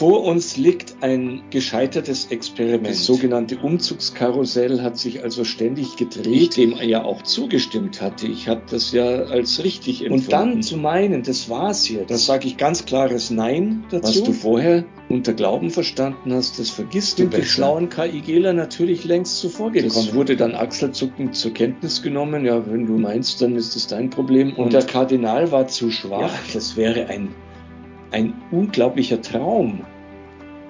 Vor uns liegt ein gescheitertes Experiment. Das sogenannte Umzugskarussell hat sich also ständig gedreht, dem er ja auch zugestimmt hatte. Ich habe das ja als richtig empfunden. Und dann zu meinen, das war's jetzt, das sage ich ganz klares Nein dazu. Was du vorher unter Glauben verstanden hast, das vergisst du. Die schlauen KIGler natürlich längst zuvor gekommen. Das wurde dann achselzuckend zur Kenntnis genommen. Ja, wenn du meinst, dann ist das dein Problem. Und, Und der Kardinal war zu schwach. Ja, das wäre ein ein unglaublicher Traum.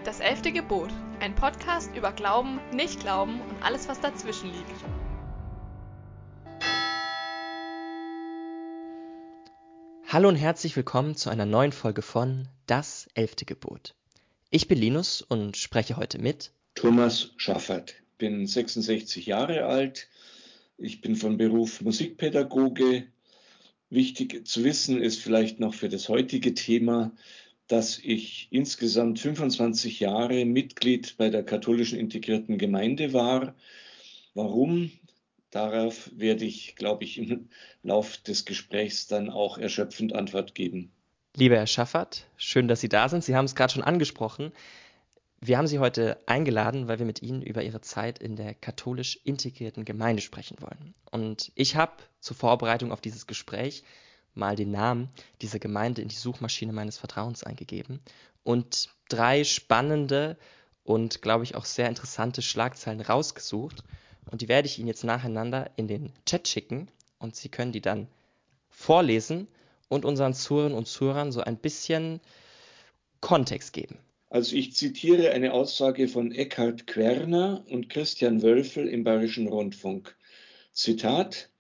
Das elfte Gebot, ein Podcast über Glauben, Nicht-Glauben und alles, was dazwischen liegt. Hallo und herzlich willkommen zu einer neuen Folge von Das elfte Gebot. Ich bin Linus und spreche heute mit Thomas Schaffert. Bin 66 Jahre alt. Ich bin von Beruf Musikpädagoge, Wichtig zu wissen ist vielleicht noch für das heutige Thema, dass ich insgesamt 25 Jahre Mitglied bei der katholischen integrierten Gemeinde war. Warum? Darauf werde ich, glaube ich, im Lauf des Gesprächs dann auch erschöpfend Antwort geben. Lieber Herr Schaffert, schön, dass Sie da sind. Sie haben es gerade schon angesprochen. Wir haben Sie heute eingeladen, weil wir mit Ihnen über Ihre Zeit in der katholisch integrierten Gemeinde sprechen wollen. Und ich habe zur Vorbereitung auf dieses Gespräch mal den Namen dieser Gemeinde in die Suchmaschine meines Vertrauens eingegeben und drei spannende und, glaube ich, auch sehr interessante Schlagzeilen rausgesucht. Und die werde ich Ihnen jetzt nacheinander in den Chat schicken und Sie können die dann vorlesen und unseren Zuhörern und Zuhörern so ein bisschen Kontext geben. Also ich zitiere eine Aussage von Eckhard Querner und Christian Wölfel im Bayerischen Rundfunk. Zitat,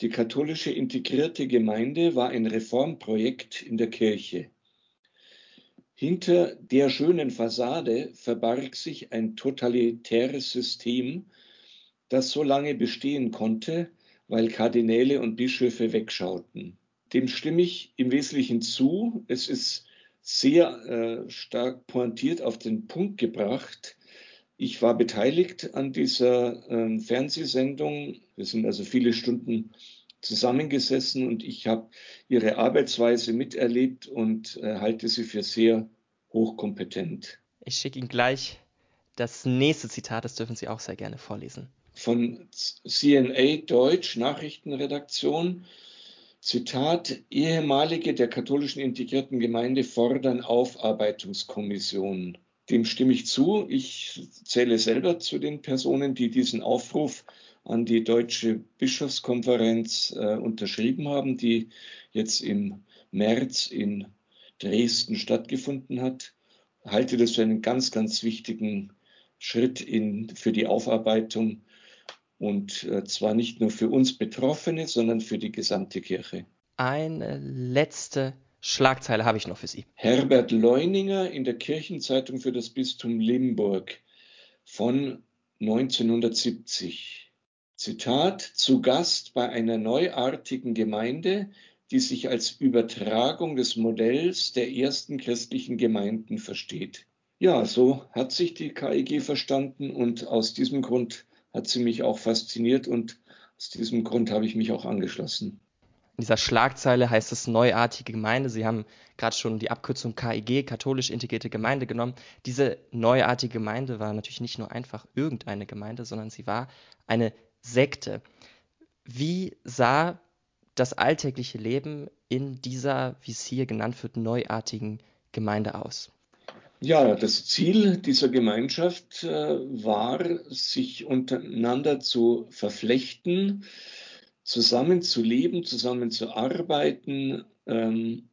die katholische integrierte Gemeinde war ein Reformprojekt in der Kirche. Hinter der schönen Fassade verbarg sich ein totalitäres System, das so lange bestehen konnte, weil Kardinäle und Bischöfe wegschauten. Dem stimme ich im Wesentlichen zu. Es ist sehr äh, stark pointiert auf den Punkt gebracht. Ich war beteiligt an dieser äh, Fernsehsendung. Wir sind also viele Stunden zusammengesessen und ich habe ihre Arbeitsweise miterlebt und äh, halte sie für sehr hochkompetent. Ich schicke Ihnen gleich das nächste Zitat, das dürfen Sie auch sehr gerne vorlesen. Von CNA Deutsch Nachrichtenredaktion. Zitat, ehemalige der katholischen integrierten Gemeinde fordern Aufarbeitungskommissionen. Dem stimme ich zu. Ich zähle selber zu den Personen, die diesen Aufruf an die Deutsche Bischofskonferenz äh, unterschrieben haben, die jetzt im März in Dresden stattgefunden hat. Halte das für einen ganz, ganz wichtigen Schritt in, für die Aufarbeitung und äh, zwar nicht nur für uns Betroffene, sondern für die gesamte Kirche. Eine letzte Schlagzeile habe ich noch für Sie. Herbert Leuninger in der Kirchenzeitung für das Bistum Limburg von 1970. Zitat, zu Gast bei einer neuartigen Gemeinde, die sich als Übertragung des Modells der ersten christlichen Gemeinden versteht. Ja, so hat sich die KIG verstanden und aus diesem Grund hat sie mich auch fasziniert und aus diesem Grund habe ich mich auch angeschlossen. In dieser Schlagzeile heißt es neuartige Gemeinde. Sie haben gerade schon die Abkürzung KIG, katholisch integrierte Gemeinde, genommen. Diese neuartige Gemeinde war natürlich nicht nur einfach irgendeine Gemeinde, sondern sie war eine Sekte. Wie sah das alltägliche Leben in dieser, wie es hier genannt wird, neuartigen Gemeinde aus? Ja, das Ziel dieser Gemeinschaft äh, war, sich untereinander zu verflechten, zusammen zu leben, ähm,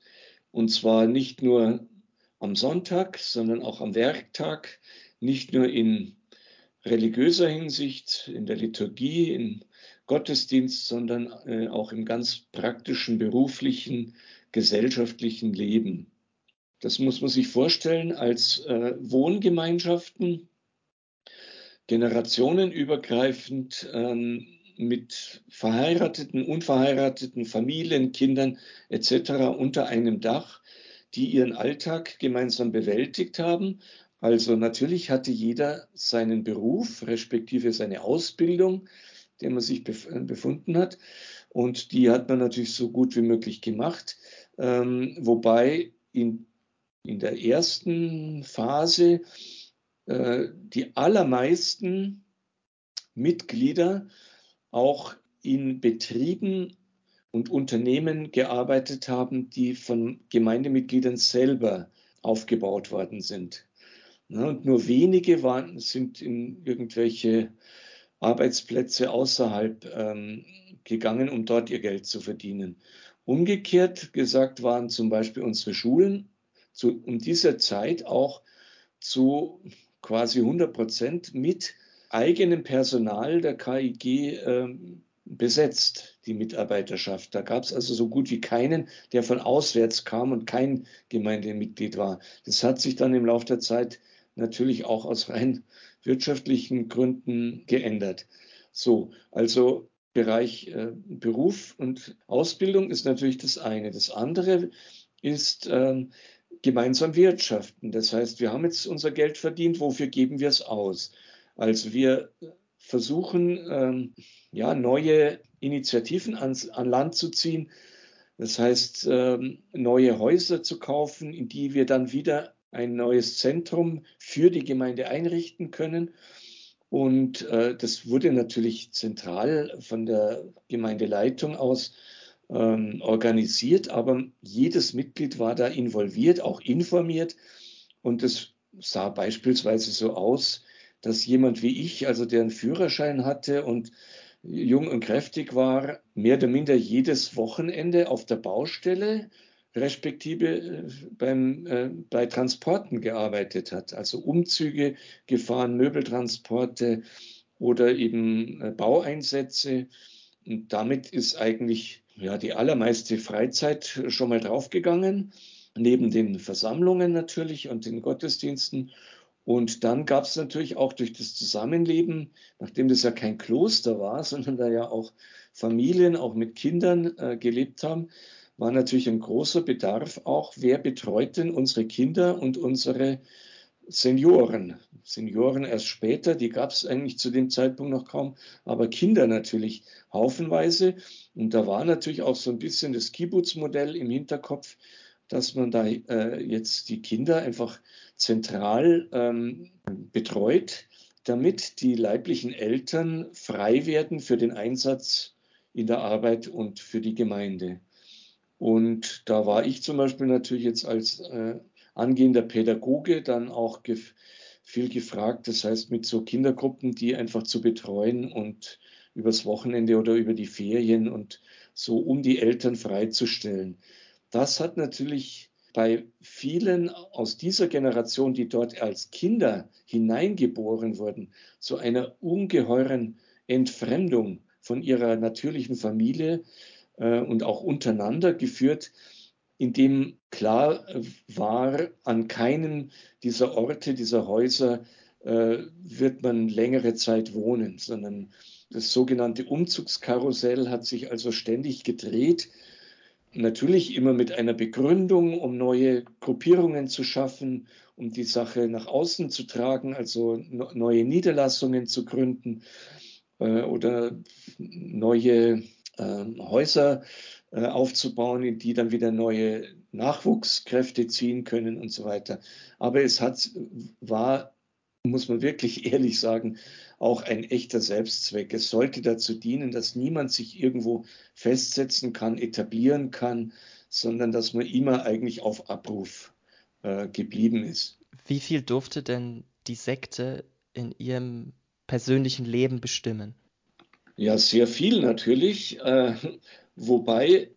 und zwar nicht nur am Sonntag, sondern auch am Werktag, nicht nur in religiöser Hinsicht, in der Liturgie, im Gottesdienst, sondern äh, auch im ganz praktischen, beruflichen, gesellschaftlichen Leben. Das muss man sich vorstellen als äh, Wohngemeinschaften, generationenübergreifend ähm, mit verheirateten, unverheirateten Familien, Kindern etc. unter einem Dach, die ihren Alltag gemeinsam bewältigt haben. Also natürlich hatte jeder seinen Beruf, respektive seine Ausbildung, der man sich befunden hat. Und die hat man natürlich so gut wie möglich gemacht. Ähm, wobei in in der ersten Phase äh, die allermeisten Mitglieder auch in Betrieben und Unternehmen gearbeitet haben, die von Gemeindemitgliedern selber aufgebaut worden sind. Und nur wenige waren, sind in irgendwelche Arbeitsplätze außerhalb ähm, gegangen, um dort ihr Geld zu verdienen. Umgekehrt gesagt waren zum Beispiel unsere Schulen zu, um dieser Zeit auch zu quasi 100 Prozent mit eigenem Personal der KIG äh, besetzt, die Mitarbeiterschaft. Da gab es also so gut wie keinen, der von auswärts kam und kein Gemeindemitglied war. Das hat sich dann im Laufe der Zeit natürlich auch aus rein wirtschaftlichen Gründen geändert. So, also Bereich äh, Beruf und Ausbildung ist natürlich das eine. Das andere ist äh, gemeinsam wirtschaften. Das heißt, wir haben jetzt unser Geld verdient, wofür geben wir es aus? Also wir versuchen, ähm, ja, neue Initiativen ans, an Land zu ziehen. Das heißt, ähm, neue Häuser zu kaufen, in die wir dann wieder ein neues Zentrum für die Gemeinde einrichten können. Und äh, das wurde natürlich zentral von der Gemeindeleitung aus ähm, organisiert, aber jedes Mitglied war da involviert, auch informiert. Und es sah beispielsweise so aus, dass jemand wie ich, also der einen Führerschein hatte und jung und kräftig war, mehr oder minder jedes Wochenende auf der Baustelle respektive äh, beim, äh, bei Transporten gearbeitet hat, also Umzüge gefahren, Möbeltransporte oder eben äh, Baueinsätze. Und damit ist eigentlich ja, die allermeiste Freizeit schon mal draufgegangen, neben den Versammlungen natürlich und den Gottesdiensten. Und dann gab es natürlich auch durch das Zusammenleben, nachdem das ja kein Kloster war, sondern da ja auch Familien, auch mit Kindern äh, gelebt haben, war natürlich ein großer Bedarf auch, wer betreut denn unsere Kinder und unsere Senioren. Senioren erst später, die gab es eigentlich zu dem Zeitpunkt noch kaum, aber Kinder natürlich haufenweise. Und da war natürlich auch so ein bisschen das Kibbutz-Modell im Hinterkopf, dass man da äh, jetzt die Kinder einfach zentral ähm, betreut, damit die leiblichen Eltern frei werden für den Einsatz in der Arbeit und für die Gemeinde. Und da war ich zum Beispiel natürlich jetzt als äh, angehender Pädagoge dann auch gef viel gefragt. Das heißt, mit so Kindergruppen, die einfach zu betreuen und übers Wochenende oder über die Ferien und so um die Eltern freizustellen. Das hat natürlich bei vielen aus dieser Generation, die dort als Kinder hineingeboren wurden, zu einer ungeheuren Entfremdung von ihrer natürlichen Familie äh, und auch untereinander geführt, indem klar äh, war, an keinem dieser Orte, dieser Häuser äh, wird man längere Zeit wohnen, sondern das sogenannte Umzugskarussell hat sich also ständig gedreht. Natürlich immer mit einer Begründung, um neue Gruppierungen zu schaffen, um die Sache nach außen zu tragen, also neue Niederlassungen zu gründen äh, oder neue äh, Häuser äh, aufzubauen, in die dann wieder neue Nachwuchskräfte ziehen können und so weiter. Aber es hat, war, muss man wirklich ehrlich sagen, auch ein echter Selbstzweck. Es sollte dazu dienen, dass niemand sich irgendwo festsetzen kann, etablieren kann, sondern dass man immer eigentlich auf Abruf äh, geblieben ist. Wie viel durfte denn die Sekte in ihrem persönlichen Leben bestimmen? Ja, sehr viel natürlich. Äh, wobei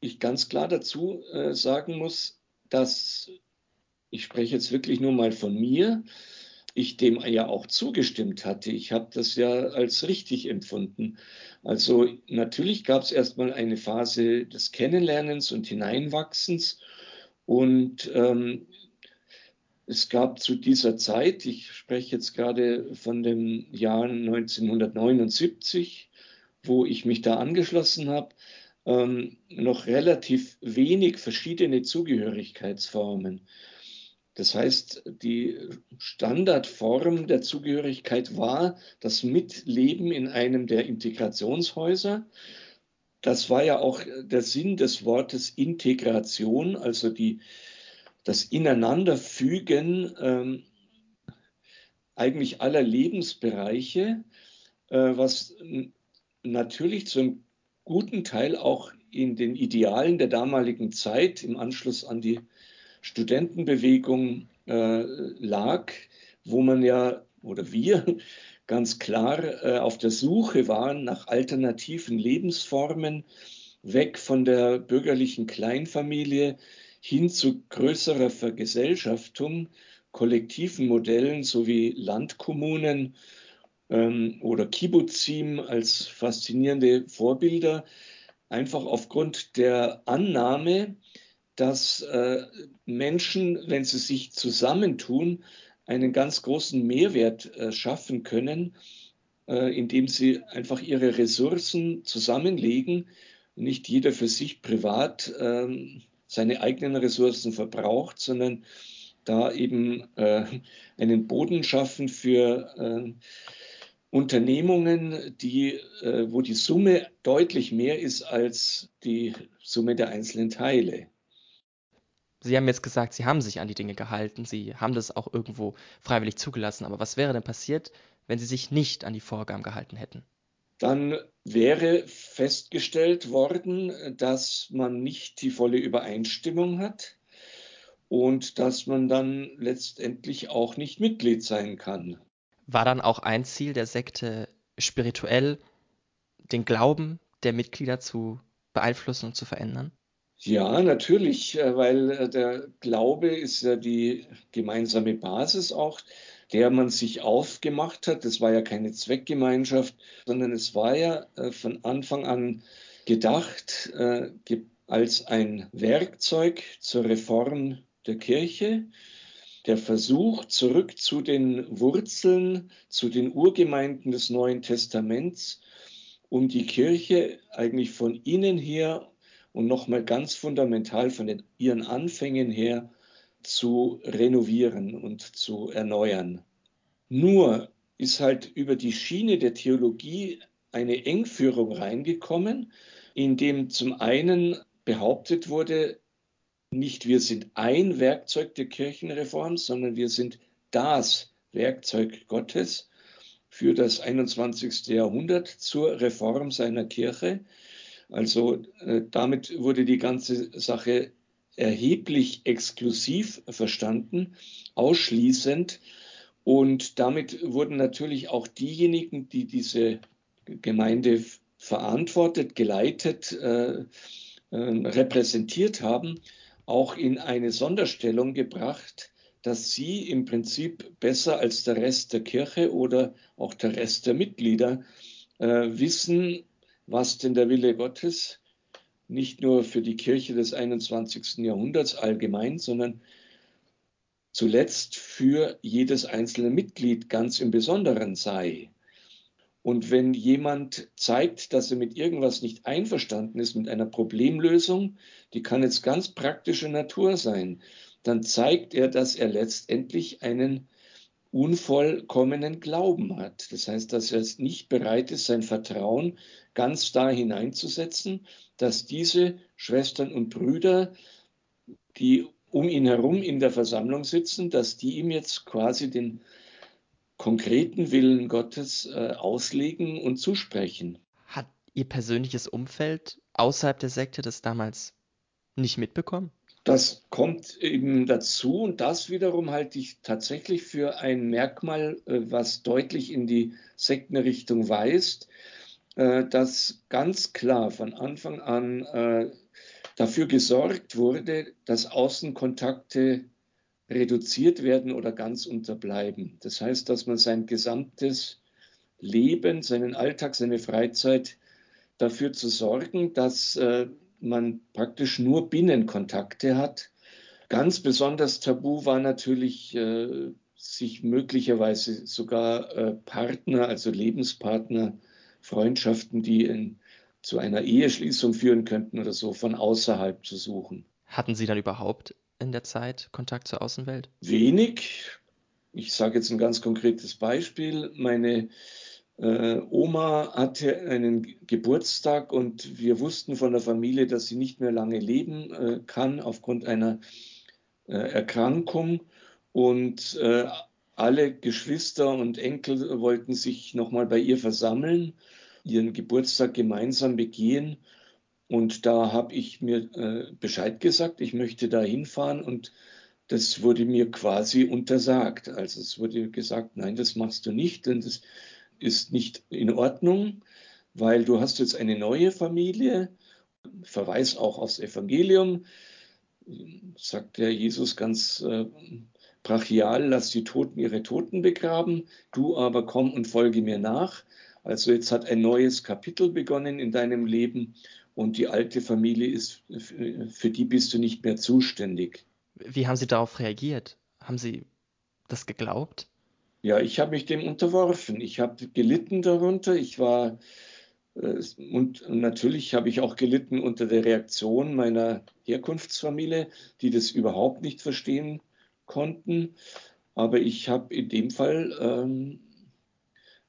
ich ganz klar dazu äh, sagen muss, dass ich spreche jetzt wirklich nur mal von mir, ich dem ja auch zugestimmt hatte. Ich habe das ja als richtig empfunden. Also natürlich gab es erstmal eine Phase des Kennenlernens und Hineinwachsens. Und ähm, es gab zu dieser Zeit, ich spreche jetzt gerade von dem Jahr 1979, wo ich mich da angeschlossen habe, ähm, noch relativ wenig verschiedene Zugehörigkeitsformen. Das heißt, die Standardform der Zugehörigkeit war das Mitleben in einem der Integrationshäuser. Das war ja auch der Sinn des Wortes Integration, also die das Ineinanderfügen ähm, eigentlich aller Lebensbereiche, äh, was natürlich zum guten Teil auch in den Idealen der damaligen Zeit im Anschluss an die Studentenbewegung äh, lag, wo man ja oder wir ganz klar äh, auf der Suche waren nach alternativen Lebensformen, weg von der bürgerlichen Kleinfamilie hin zu größerer Vergesellschaftung, kollektiven Modellen sowie Landkommunen ähm, oder Kibbutzim als faszinierende Vorbilder, einfach aufgrund der Annahme, dass äh, Menschen, wenn sie sich zusammentun, einen ganz großen Mehrwert äh, schaffen können, äh, indem sie einfach ihre Ressourcen zusammenlegen, nicht jeder für sich privat ähm, seine eigenen Ressourcen verbraucht, sondern da eben einen Boden schaffen für Unternehmungen, die, äh, wo die Summe deutlich mehr ist als die Summe der einzelnen Teile. Sie haben jetzt gesagt, Sie haben sich an die Dinge gehalten, Sie haben das auch irgendwo freiwillig zugelassen. Aber was wäre denn passiert, wenn Sie sich nicht an die Vorgaben gehalten hätten? Dann wäre festgestellt worden, dass man nicht die volle Übereinstimmung hat und dass man dann letztendlich auch nicht Mitglied sein kann. War dann auch ein Ziel der Sekte spirituell, den Glauben der Mitglieder zu beeinflussen und zu verändern? Ja, natürlich, äh, weil äh, der Glaube ist ja die gemeinsame Basis auch, der man sich aufgemacht hat. Das war ja keine Zweckgemeinschaft, sondern es war ja äh, von Anfang an gedacht als ein Werkzeug zur Reform der Kirche, der Versuch zurück zu den Wurzeln, zu den Urgemeinden des Neuen Testaments, um die Kirche eigentlich von innen her und nochmal ganz fundamental von den, ihren Anfängen her zu renovieren und zu erneuern. Nur ist halt über die Schiene der Theologie eine Engführung reingekommen, in dem zum einen behauptet wurde, nicht wir sind ein Werkzeug der Kirchenreform, sondern wir sind das Werkzeug Gottes für das 21. Jahrhundert zur Reform seiner Kirche. Also äh, damit wurde die ganze Sache erheblich exklusiv verstanden, ausschließend. Und damit wurden natürlich auch diejenigen, die diese Gemeinde verantwortet, geleitet, äh, äh, repräsentiert haben, auch in eine Sonderstellung gebracht, dass sie im Prinzip besser als der Rest der Kirche oder auch der Rest der Mitglieder äh, wissen, was denn der Wille Gottes nicht nur für die Kirche des 21. Jahrhunderts allgemein, sondern zuletzt für jedes einzelne Mitglied ganz im Besonderen sei. Und wenn jemand zeigt, dass er mit irgendwas nicht einverstanden ist, mit einer Problemlösung, die kann jetzt ganz praktischer Natur sein, dann zeigt er, dass er letztendlich einen unvollkommenen Glauben hat. Das heißt, dass er nicht bereit ist, sein Vertrauen ganz da hineinzusetzen, dass diese Schwestern und Brüder, die um ihn herum in der Versammlung sitzen, dass die ihm jetzt quasi den konkreten Willen Gottes äh, auslegen und zusprechen. Hat Ihr persönliches Umfeld außerhalb der Sekte das damals nicht mitbekommen? Das kommt eben dazu und das wiederum halte ich tatsächlich für ein Merkmal, äh, was deutlich in die Sektenrichtung weist, äh, dass ganz klar von Anfang an äh, dafür gesorgt wurde, dass Außenkontakte reduziert werden oder ganz unterbleiben. Das heißt, dass man sein gesamtes Leben, seinen Alltag, seine Freizeit dafür zu sorgen, dass man praktisch nur Binnenkontakte hat. Ganz besonders tabu war natürlich, äh, sich möglicherweise sogar äh, Partner, also Lebenspartner, Freundschaften, die in, zu einer Eheschließung führen könnten oder so, von außerhalb zu suchen. Hatten Sie dann überhaupt in der Zeit Kontakt zur Außenwelt? Wenig. Ich sage jetzt ein ganz konkretes Beispiel. Meine äh, Oma hatte einen Geburtstag und wir wussten von der Familie, dass sie nicht mehr lange leben äh, kann aufgrund einer äh, Erkrankung und äh, alle Geschwister und Enkel wollten sich nochmal bei ihr versammeln, ihren Geburtstag gemeinsam begehen. Und da habe ich mir äh, Bescheid gesagt, ich möchte da hinfahren und das wurde mir quasi untersagt. Also es wurde gesagt, nein, das machst du nicht, denn das ist nicht in Ordnung, weil du hast jetzt eine neue Familie, Verweis auch aufs Evangelium, sagt der Jesus ganz äh, brachial, lass die Toten ihre Toten begraben, du aber komm und folge mir nach. Also jetzt hat ein neues Kapitel begonnen in deinem Leben und die alte Familie ist, für die bist du nicht mehr zuständig. Wie haben Sie darauf reagiert? Haben Sie das geglaubt? Ja, ich habe mich dem unterworfen. Ich habe gelitten darunter. Ich war äh, und natürlich habe ich auch gelitten unter der Reaktion meiner Herkunftsfamilie, die das überhaupt nicht verstehen konnten. Aber ich habe in dem Fall ähm,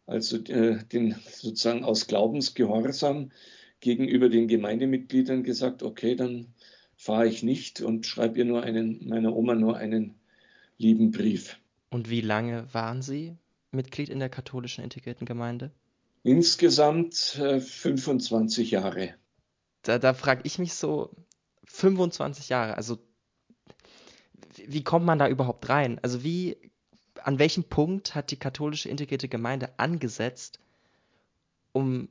also äh, den sozusagen aus Glaubensgehorsam gegenüber den Gemeindemitgliedern gesagt, okay, dann fahre ich nicht und schreibe ihr nur einen, meiner Oma nur einen lieben Brief. Und wie lange waren Sie Mitglied in der katholischen integrierten Gemeinde? Insgesamt äh, 25 Jahre. Da, da frage ich mich so, 25 Jahre, also wie kommt man da überhaupt rein? Also wie, an welchem Punkt hat die katholische integrierte Gemeinde angesetzt, um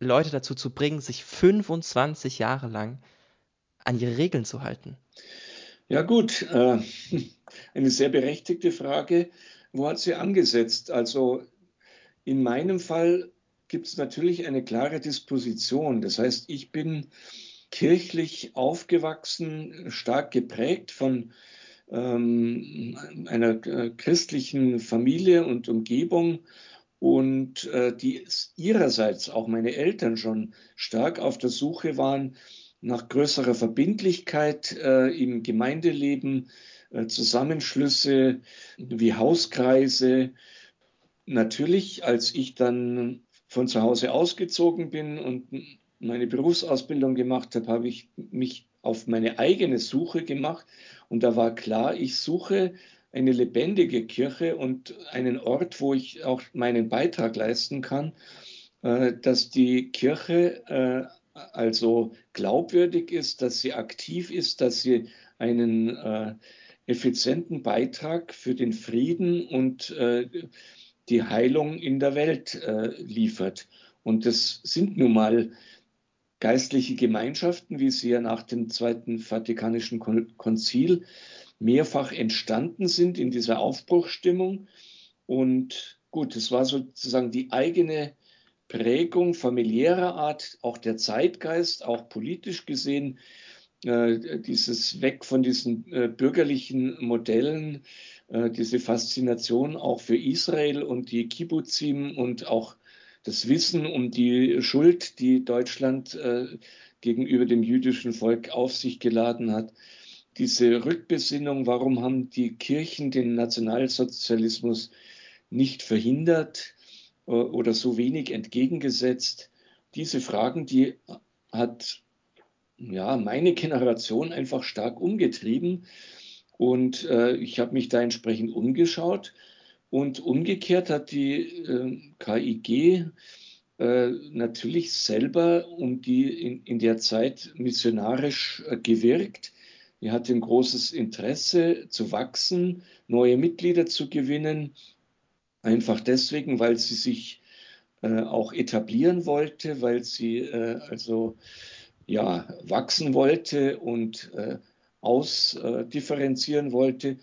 Leute dazu zu bringen, sich 25 Jahre lang an ihre Regeln zu halten? Ja gut, äh, eine sehr berechtigte Frage. Wo hat sie angesetzt? Also in meinem Fall gibt es natürlich eine klare Disposition. Das heißt, ich bin kirchlich aufgewachsen, stark geprägt von ähm, einer äh, christlichen Familie und Umgebung und äh, die ihrerseits auch meine Eltern schon stark auf der Suche waren nach größerer Verbindlichkeit äh, im Gemeindeleben, äh, Zusammenschlüsse wie Hauskreise. Natürlich, als ich dann von zu Hause ausgezogen bin und meine Berufsausbildung gemacht habe, habe ich mich auf meine eigene Suche gemacht und da war klar, ich suche eine lebendige Kirche und einen Ort, wo ich auch meinen Beitrag leisten kann, äh, dass die Kirche äh, also glaubwürdig ist, dass sie aktiv ist, dass sie einen äh, effizienten Beitrag für den Frieden und die Heilung in der Welt liefert. Und das sind nun mal geistliche Gemeinschaften, wie sie ja nach dem Zweiten Vatikanischen Konzil mehrfach entstanden sind in dieser Aufbruchsstimmung. Und gut, es war sozusagen die eigene Prägung familiärer Art, auch der Zeitgeist, auch politisch gesehen, äh, dieses Weg von diesen äh, bürgerlichen Modellen, äh, diese Faszination auch für Israel und die Kibbuzim und auch das Wissen um die Schuld, die Deutschland gegenüber dem jüdischen Volk auf sich geladen hat. Diese Rückbesinnung, warum haben die Kirchen den Nationalsozialismus nicht verhindert äh, oder so wenig entgegengesetzt? Diese Fragen, die hat ja meine Generation einfach stark umgetrieben. Und äh, ich habe mich da entsprechend umgeschaut und umgekehrt hat die äh, KIG äh, natürlich selber um die in, in der Zeit missionarisch äh, gewirkt. Die hatte ein großes Interesse zu wachsen, neue Mitglieder zu gewinnen, einfach deswegen, weil sie sich äh, auch etablieren wollte, weil sie äh, also ja wachsen wollte und äh, ausdifferenzieren wollte.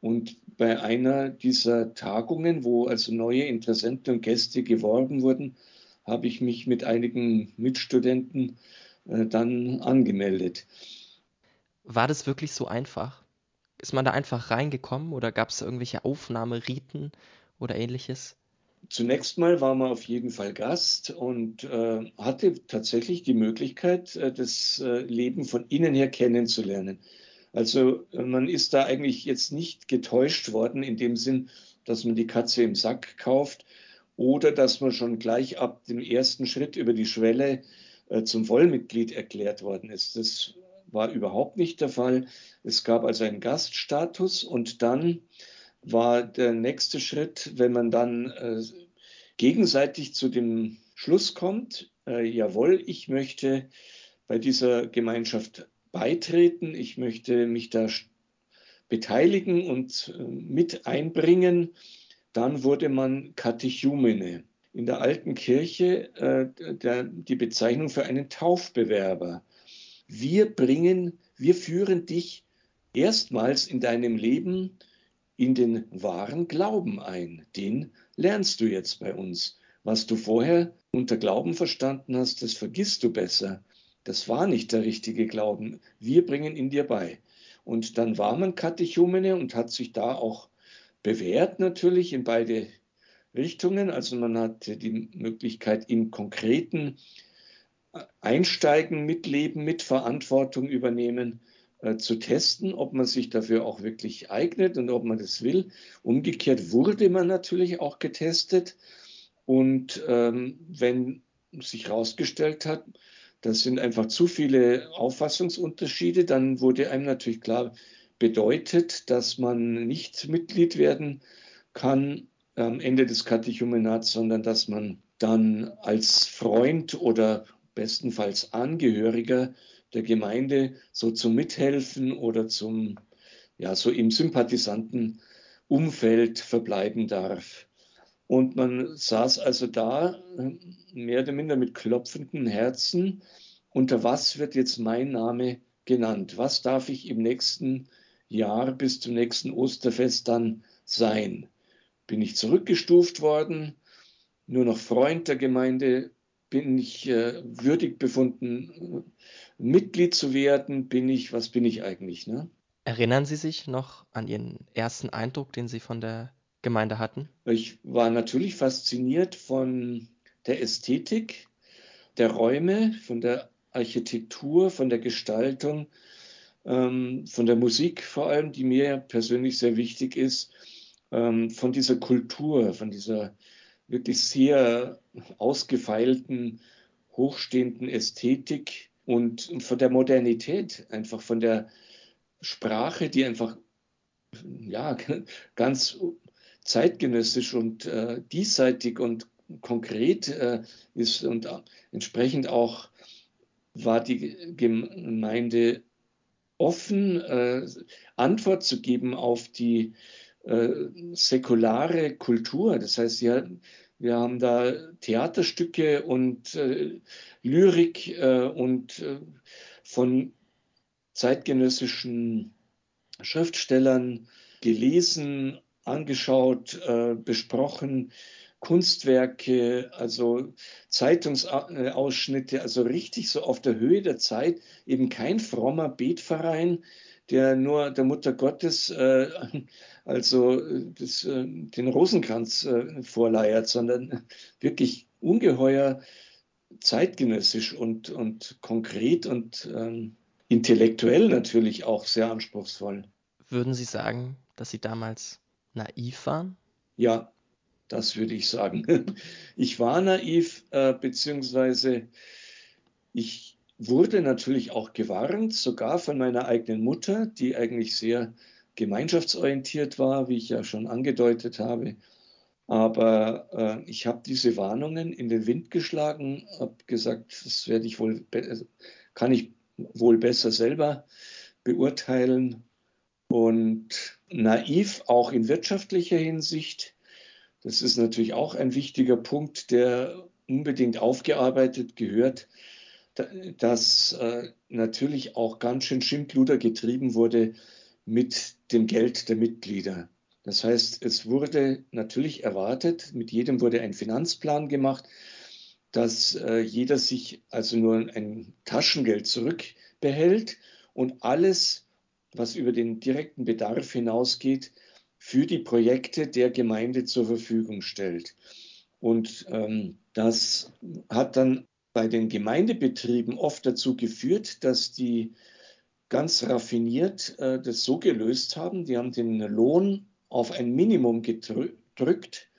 Und bei einer dieser Tagungen, wo also neue Interessenten und Gäste geworben wurden, habe ich mich mit einigen Mitstudenten äh, dann angemeldet. War das wirklich so einfach? Ist man da einfach reingekommen oder gab es irgendwelche Aufnahmeriten oder ähnliches? Zunächst mal war man auf jeden Fall Gast und äh, hatte tatsächlich die Möglichkeit, äh, das äh, Leben von innen her kennenzulernen. Also man ist da eigentlich jetzt nicht getäuscht worden in dem Sinn, dass man die Katze im Sack kauft oder dass man schon gleich ab dem ersten Schritt über die Schwelle äh, zum Vollmitglied erklärt worden ist. Das war überhaupt nicht der Fall. Es gab also einen Gaststatus und dann war der nächste Schritt, wenn man dann äh, gegenseitig zu dem Schluss kommt, äh, jawohl, ich möchte bei dieser Gemeinschaft beitreten, ich möchte mich da beteiligen und äh, mit einbringen, dann wurde man Katechumene. In der alten Kirche äh, der, die Bezeichnung für einen Taufbewerber. Wir bringen, wir führen dich erstmals in deinem Leben in den wahren Glauben ein. Den lernst du jetzt bei uns. Was du vorher unter Glauben verstanden hast, das vergisst du besser. Das war nicht der richtige Glauben. Wir bringen ihn dir bei. Und dann war man Katechumene und hat sich da auch bewährt natürlich in beide Richtungen. Also man hatte die Möglichkeit, im konkreten Einsteigen, Mitleben, Mitverantwortung übernehmen, äh, zu testen, ob man sich dafür auch wirklich eignet und ob man das will. Umgekehrt wurde man natürlich auch getestet. Und ähm, wenn sich herausgestellt hat, das sind einfach zu viele Auffassungsunterschiede, dann wurde einem natürlich klar bedeutet, dass man nicht Mitglied werden kann am Ende des Katechumenats, sondern dass man dann als Freund oder bestenfalls Angehöriger der Gemeinde so zum Mithelfen oder zum, ja, so im sympathisanten Umfeld verbleiben darf. Und man saß also da mehr oder minder mit klopfenden Herzen. Unter was wird jetzt mein Name genannt? Was darf ich im nächsten Jahr bis zum nächsten Osterfest dann sein? Bin ich zurückgestuft worden? Nur noch Freund der Gemeinde? Bin ich äh, würdig befunden, Mitglied zu werden? Bin ich, was bin ich eigentlich? Ne? Erinnern Sie sich noch an Ihren ersten Eindruck, den Sie von der Gemeinde hatten? Ich war natürlich fasziniert von der Ästhetik der Räume, von der Architektur, von der Gestaltung, ähm, von der Musik vor allem, die mir persönlich sehr wichtig ist, ähm, von dieser Kultur, von dieser wirklich sehr ausgefeilten, hochstehenden Ästhetik und von der Modernität, einfach von der Sprache, die einfach ja, ganz zeitgenössisch und äh, diesseitig und konkret äh, ist und entsprechend auch war die Gemeinde offen, äh, Antwort zu geben auf die äh, säkulare Kultur. Das heißt, ja, wir haben da Theaterstücke und äh, Lyrik äh, und äh, von zeitgenössischen Schriftstellern gelesen, angeschaut, äh, besprochen, Kunstwerke, also Zeitungsausschnitte, also richtig so auf der Höhe der Zeit, eben kein frommer Betverein, der nur der Mutter Gottes äh, also das, äh, den Rosenkranz äh, vorleiert, sondern wirklich ungeheuer zeitgenössisch und, und konkret und ähm, intellektuell natürlich auch sehr anspruchsvoll. Würden Sie sagen, dass Sie damals naiv waren? Ja, das würde ich sagen. Ich war naiv, äh, beziehungsweise ich wurde natürlich auch gewarnt, sogar von meiner eigenen Mutter, die eigentlich sehr gemeinschaftsorientiert war, wie ich ja schon angedeutet habe. Aber äh, ich habe diese Warnungen in den Wind geschlagen, habe gesagt, das werde ich wohl, kann ich wohl besser selber beurteilen und naiv auch in wirtschaftlicher Hinsicht. Das ist natürlich auch ein wichtiger Punkt, der unbedingt aufgearbeitet gehört, dass äh, natürlich auch ganz schön Schindluder getrieben wurde mit dem Geld der Mitglieder. Das heißt, es wurde natürlich erwartet, mit jedem wurde ein Finanzplan gemacht, dass äh, jeder sich also nur ein Taschengeld zurückbehält und alles was über den direkten Bedarf hinausgeht, für die Projekte der Gemeinde zur Verfügung stellt. Und ähm, das hat dann bei den Gemeindebetrieben oft dazu geführt, dass die ganz raffiniert äh, das so gelöst haben, die haben den Lohn auf ein Minimum gedrückt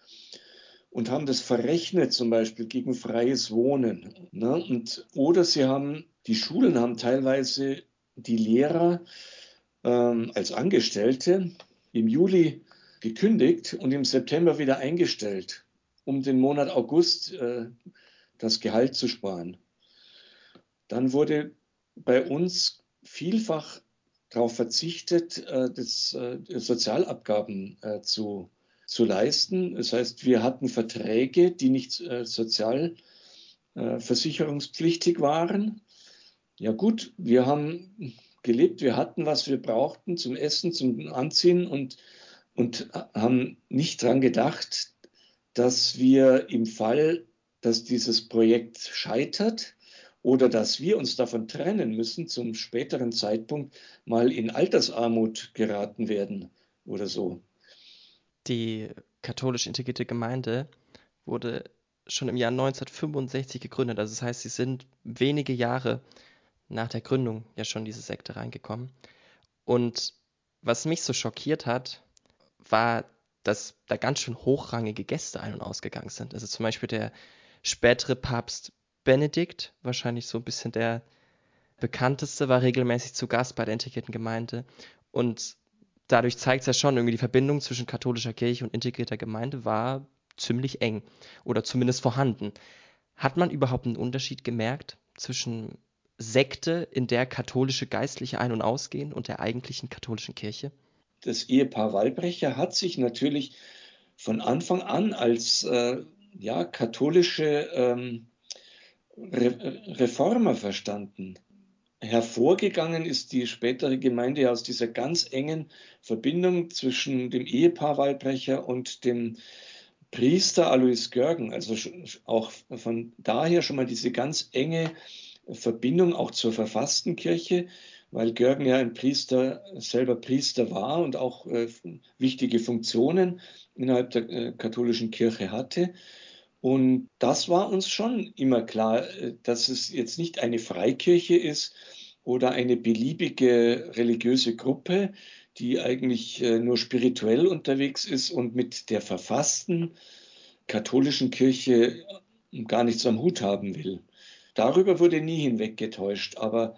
und haben das verrechnet zum Beispiel gegen freies Wohnen. Ne? Und, oder sie haben, die Schulen haben teilweise die Lehrer ähm, als Angestellte im Juli gekündigt und im September wieder eingestellt, um den Monat August äh, das Gehalt zu sparen. Dann wurde bei uns vielfach darauf verzichtet, äh, das, äh, Sozialabgaben äh, zu, zu leisten. Das heißt, wir hatten Verträge, die nicht sozialversicherungspflichtig waren. Ja gut, wir haben gelebt, wir hatten, was wir brauchten zum Essen, zum Anziehen und, und haben nicht daran gedacht, dass wir im Fall, dass dieses Projekt scheitert oder dass wir uns davon trennen müssen, zum späteren Zeitpunkt mal in Altersarmut geraten werden oder so. Die katholisch integrierte Gemeinde wurde schon im Jahr 1965 gegründet. Also das heißt, sie sind wenige Jahre nach der Gründung ja schon diese Sekte reingekommen. Und was mich so schockiert hat, war, dass da ganz schön hochrangige Gäste ein- und ausgegangen sind. Also zum Beispiel der spätere Papst Benedikt, wahrscheinlich so ein bisschen der bekannteste, war regelmäßig zu Gast bei der integrierten Gemeinde. Und dadurch zeigt es ja schon, irgendwie die Verbindung zwischen katholischer Kirche und integrierter Gemeinde war ziemlich eng oder zumindest vorhanden. Hat man überhaupt einen Unterschied gemerkt zwischen Sekte, in der katholische Geistliche ein- und ausgehen und der eigentlichen katholischen Kirche? Das Ehepaar Wallbrecher hat sich natürlich von Anfang an als äh, ja, katholische ähm, Re Reformer verstanden. Hervorgegangen ist die spätere Gemeinde aus dieser ganz engen Verbindung zwischen dem Ehepaar Wallbrecher und dem Priester Alois Görgen. Also auch von daher schon mal diese ganz enge Verbindung auch zur verfassten Kirche, weil Görgen ja ein Priester, selber Priester war und auch äh, wichtige Funktionen innerhalb der äh, katholischen Kirche hatte. Und das war uns schon immer klar, äh, dass es jetzt nicht eine Freikirche ist oder eine beliebige religiöse Gruppe, die eigentlich äh, nur spirituell unterwegs ist und mit der verfassten katholischen Kirche gar nichts am Hut haben will. Darüber wurde nie hinweggetäuscht. Aber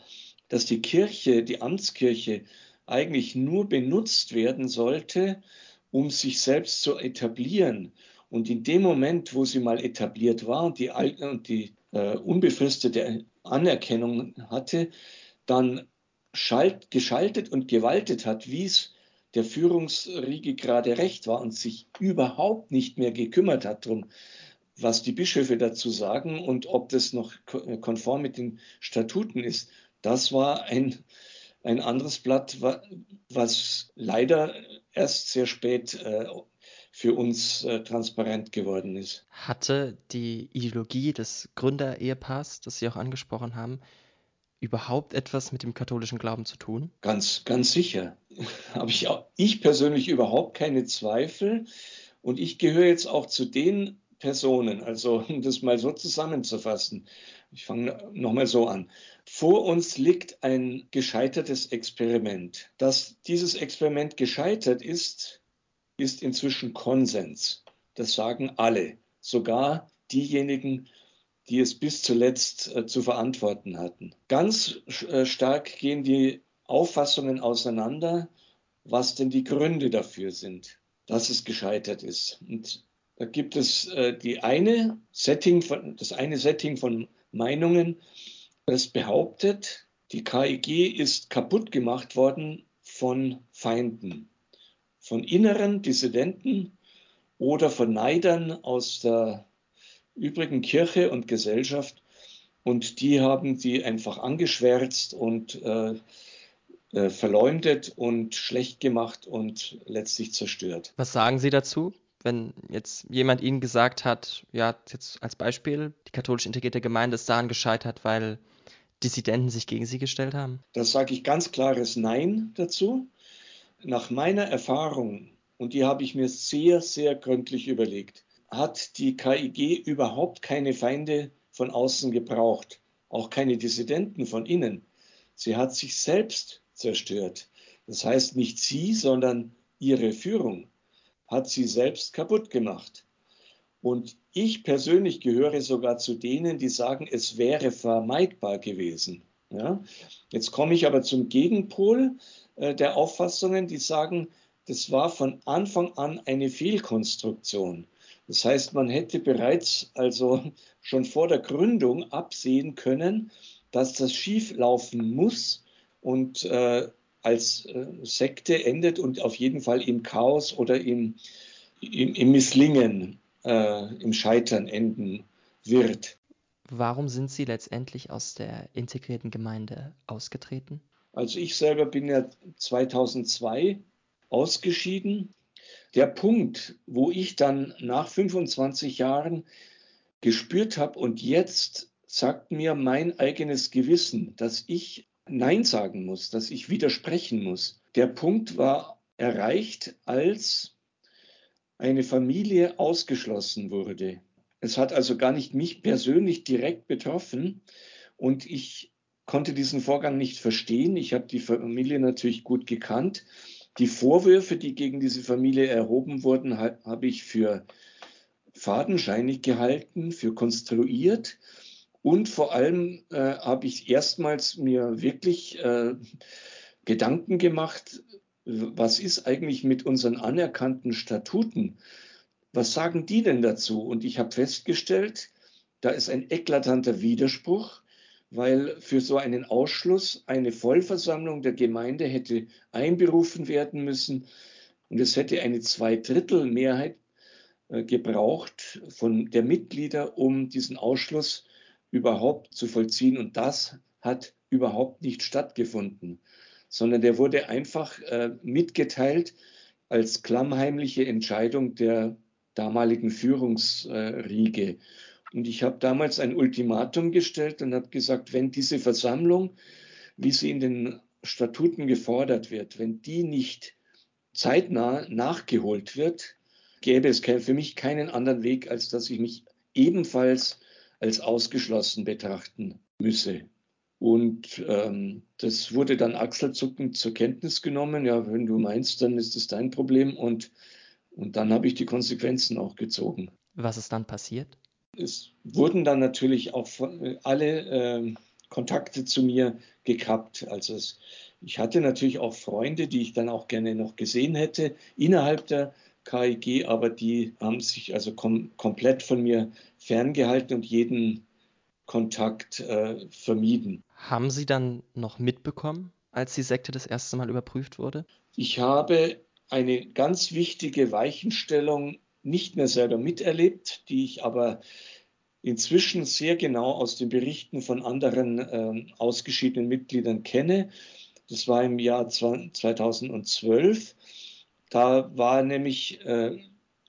dass die Kirche, die Amtskirche, eigentlich nur benutzt werden sollte, um sich selbst zu etablieren. Und in dem Moment, wo sie mal etabliert war und die, und die äh, unbefristete Anerkennung hatte, dann schalt, geschaltet und gewaltet hat, wie es der Führungsriege gerade recht war und sich überhaupt nicht mehr gekümmert hat darum, was die Bischöfe dazu sagen und ob das noch konform mit den Statuten ist, das war ein, ein anderes Blatt, was leider erst sehr spät äh, für uns äh, transparent geworden ist. Hatte die Ideologie des Gründerehepaars, das Sie auch angesprochen haben, überhaupt etwas mit dem katholischen Glauben zu tun? Ganz, ganz sicher. Habe ich, auch, ich persönlich überhaupt keine Zweifel. Und ich gehöre jetzt auch zu den Personen. Also um das mal so zusammenzufassen. Ich fange nochmal so an. Vor uns liegt ein gescheitertes Experiment. Dass dieses Experiment gescheitert ist, ist inzwischen Konsens. Das sagen alle, sogar diejenigen, die es bis zuletzt äh, zu verantworten hatten. Ganz äh, stark gehen die Auffassungen auseinander, was denn die Gründe dafür sind, dass es gescheitert ist. Und da gibt es äh, die eine Setting von, das eine Setting von Meinungen, das behauptet, die KIG ist kaputt gemacht worden von Feinden, von inneren Dissidenten oder von Neidern aus der übrigen Kirche und Gesellschaft. Und die haben sie einfach angeschwärzt und äh, äh, verleumdet und schlecht gemacht und letztlich zerstört. Was sagen Sie dazu? wenn jetzt jemand Ihnen gesagt hat, ja, jetzt als Beispiel, die katholisch integrierte Gemeinde ist daran gescheitert, weil Dissidenten sich gegen sie gestellt haben? Das sage ich ganz klares Nein dazu. Nach meiner Erfahrung, und die habe ich mir sehr, sehr gründlich überlegt, hat die KIG überhaupt keine Feinde von außen gebraucht, auch keine Dissidenten von innen. Sie hat sich selbst zerstört. Das heißt nicht sie, sondern ihre Führung hat sie selbst kaputt gemacht. Und ich persönlich gehöre sogar zu denen, die sagen, es wäre vermeidbar gewesen. Ja? Jetzt komme ich aber zum Gegenpol äh, der Auffassungen, die sagen, das war von Anfang an eine Fehlkonstruktion. Das heißt, man hätte bereits also schon vor der Gründung absehen können, dass das schief laufen muss und äh, als äh, Sekte endet und auf jeden Fall im Chaos oder im, im, im Misslingen, äh, im Scheitern enden wird. Warum sind Sie letztendlich aus der integrierten Gemeinde ausgetreten? Also ich selber bin ja 2002 ausgeschieden. Der Punkt, wo ich dann nach 25 Jahren gespürt habe und jetzt sagt mir mein eigenes Gewissen, dass ich Nein sagen muss, dass ich widersprechen muss. Der Punkt war erreicht, als eine Familie ausgeschlossen wurde. Es hat also gar nicht mich persönlich direkt betroffen und ich konnte diesen Vorgang nicht verstehen. Ich habe die Familie natürlich gut gekannt. Die Vorwürfe, die gegen diese Familie erhoben wurden, habe ich für fadenscheinig gehalten, für konstruiert. Und vor allem äh, habe ich erstmals mir wirklich äh, Gedanken gemacht, was ist eigentlich mit unseren anerkannten Statuten? Was sagen die denn dazu? Und ich habe festgestellt, da ist ein eklatanter Widerspruch, weil für so einen Ausschluss eine Vollversammlung der Gemeinde hätte einberufen werden müssen und es hätte eine Zweidrittelmehrheit äh, gebraucht von der Mitglieder, um diesen Ausschluss überhaupt zu vollziehen. Und das hat überhaupt nicht stattgefunden, sondern der wurde einfach äh, mitgeteilt als klammheimliche Entscheidung der damaligen Führungsriege. Und ich habe damals ein Ultimatum gestellt und habe gesagt, wenn diese Versammlung, wie sie in den Statuten gefordert wird, wenn die nicht zeitnah nachgeholt wird, gäbe es für mich keinen anderen Weg, als dass ich mich ebenfalls als ausgeschlossen betrachten müsse. Und ähm, das wurde dann achselzuckend zur Kenntnis genommen. Ja, wenn du meinst, dann ist es dein Problem. Und, und dann habe ich die Konsequenzen auch gezogen. Was ist dann passiert? Es wurden dann natürlich auch alle äh, Kontakte zu mir gekappt. Also es, ich hatte natürlich auch Freunde, die ich dann auch gerne noch gesehen hätte innerhalb der KIG, aber die haben sich also kom komplett von mir ferngehalten und jeden Kontakt äh, vermieden. Haben Sie dann noch mitbekommen, als die Sekte das erste Mal überprüft wurde? Ich habe eine ganz wichtige Weichenstellung nicht mehr selber miterlebt, die ich aber inzwischen sehr genau aus den Berichten von anderen äh, ausgeschiedenen Mitgliedern kenne. Das war im Jahr 2012. Da war nämlich äh,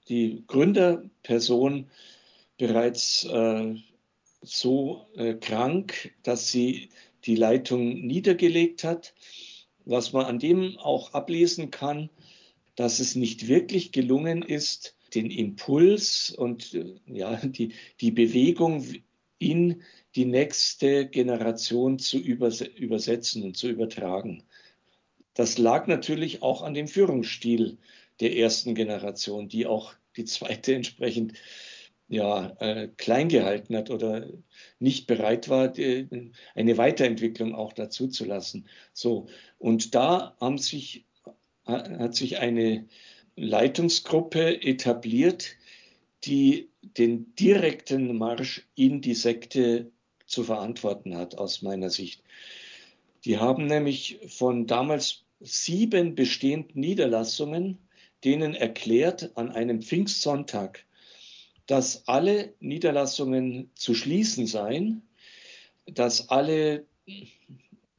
die Gründerperson bereits äh, so äh, krank, dass sie die Leitung niedergelegt hat. Was man an dem auch ablesen kann, dass es nicht wirklich gelungen ist, den Impuls und äh, ja, die, die Bewegung in die nächste Generation zu übersetzen und zu übertragen. Das lag natürlich auch an dem Führungsstil der ersten Generation, die auch die zweite entsprechend ja, äh, klein gehalten hat oder nicht bereit war, die, eine Weiterentwicklung auch dazu zu lassen. So, und da haben sich, hat sich eine Leitungsgruppe etabliert, die den direkten Marsch in die Sekte zu verantworten hat, aus meiner Sicht. Die haben nämlich von damals sieben bestehenden Niederlassungen denen erklärt an einem Pfingstsonntag, dass alle Niederlassungen zu schließen seien, dass alle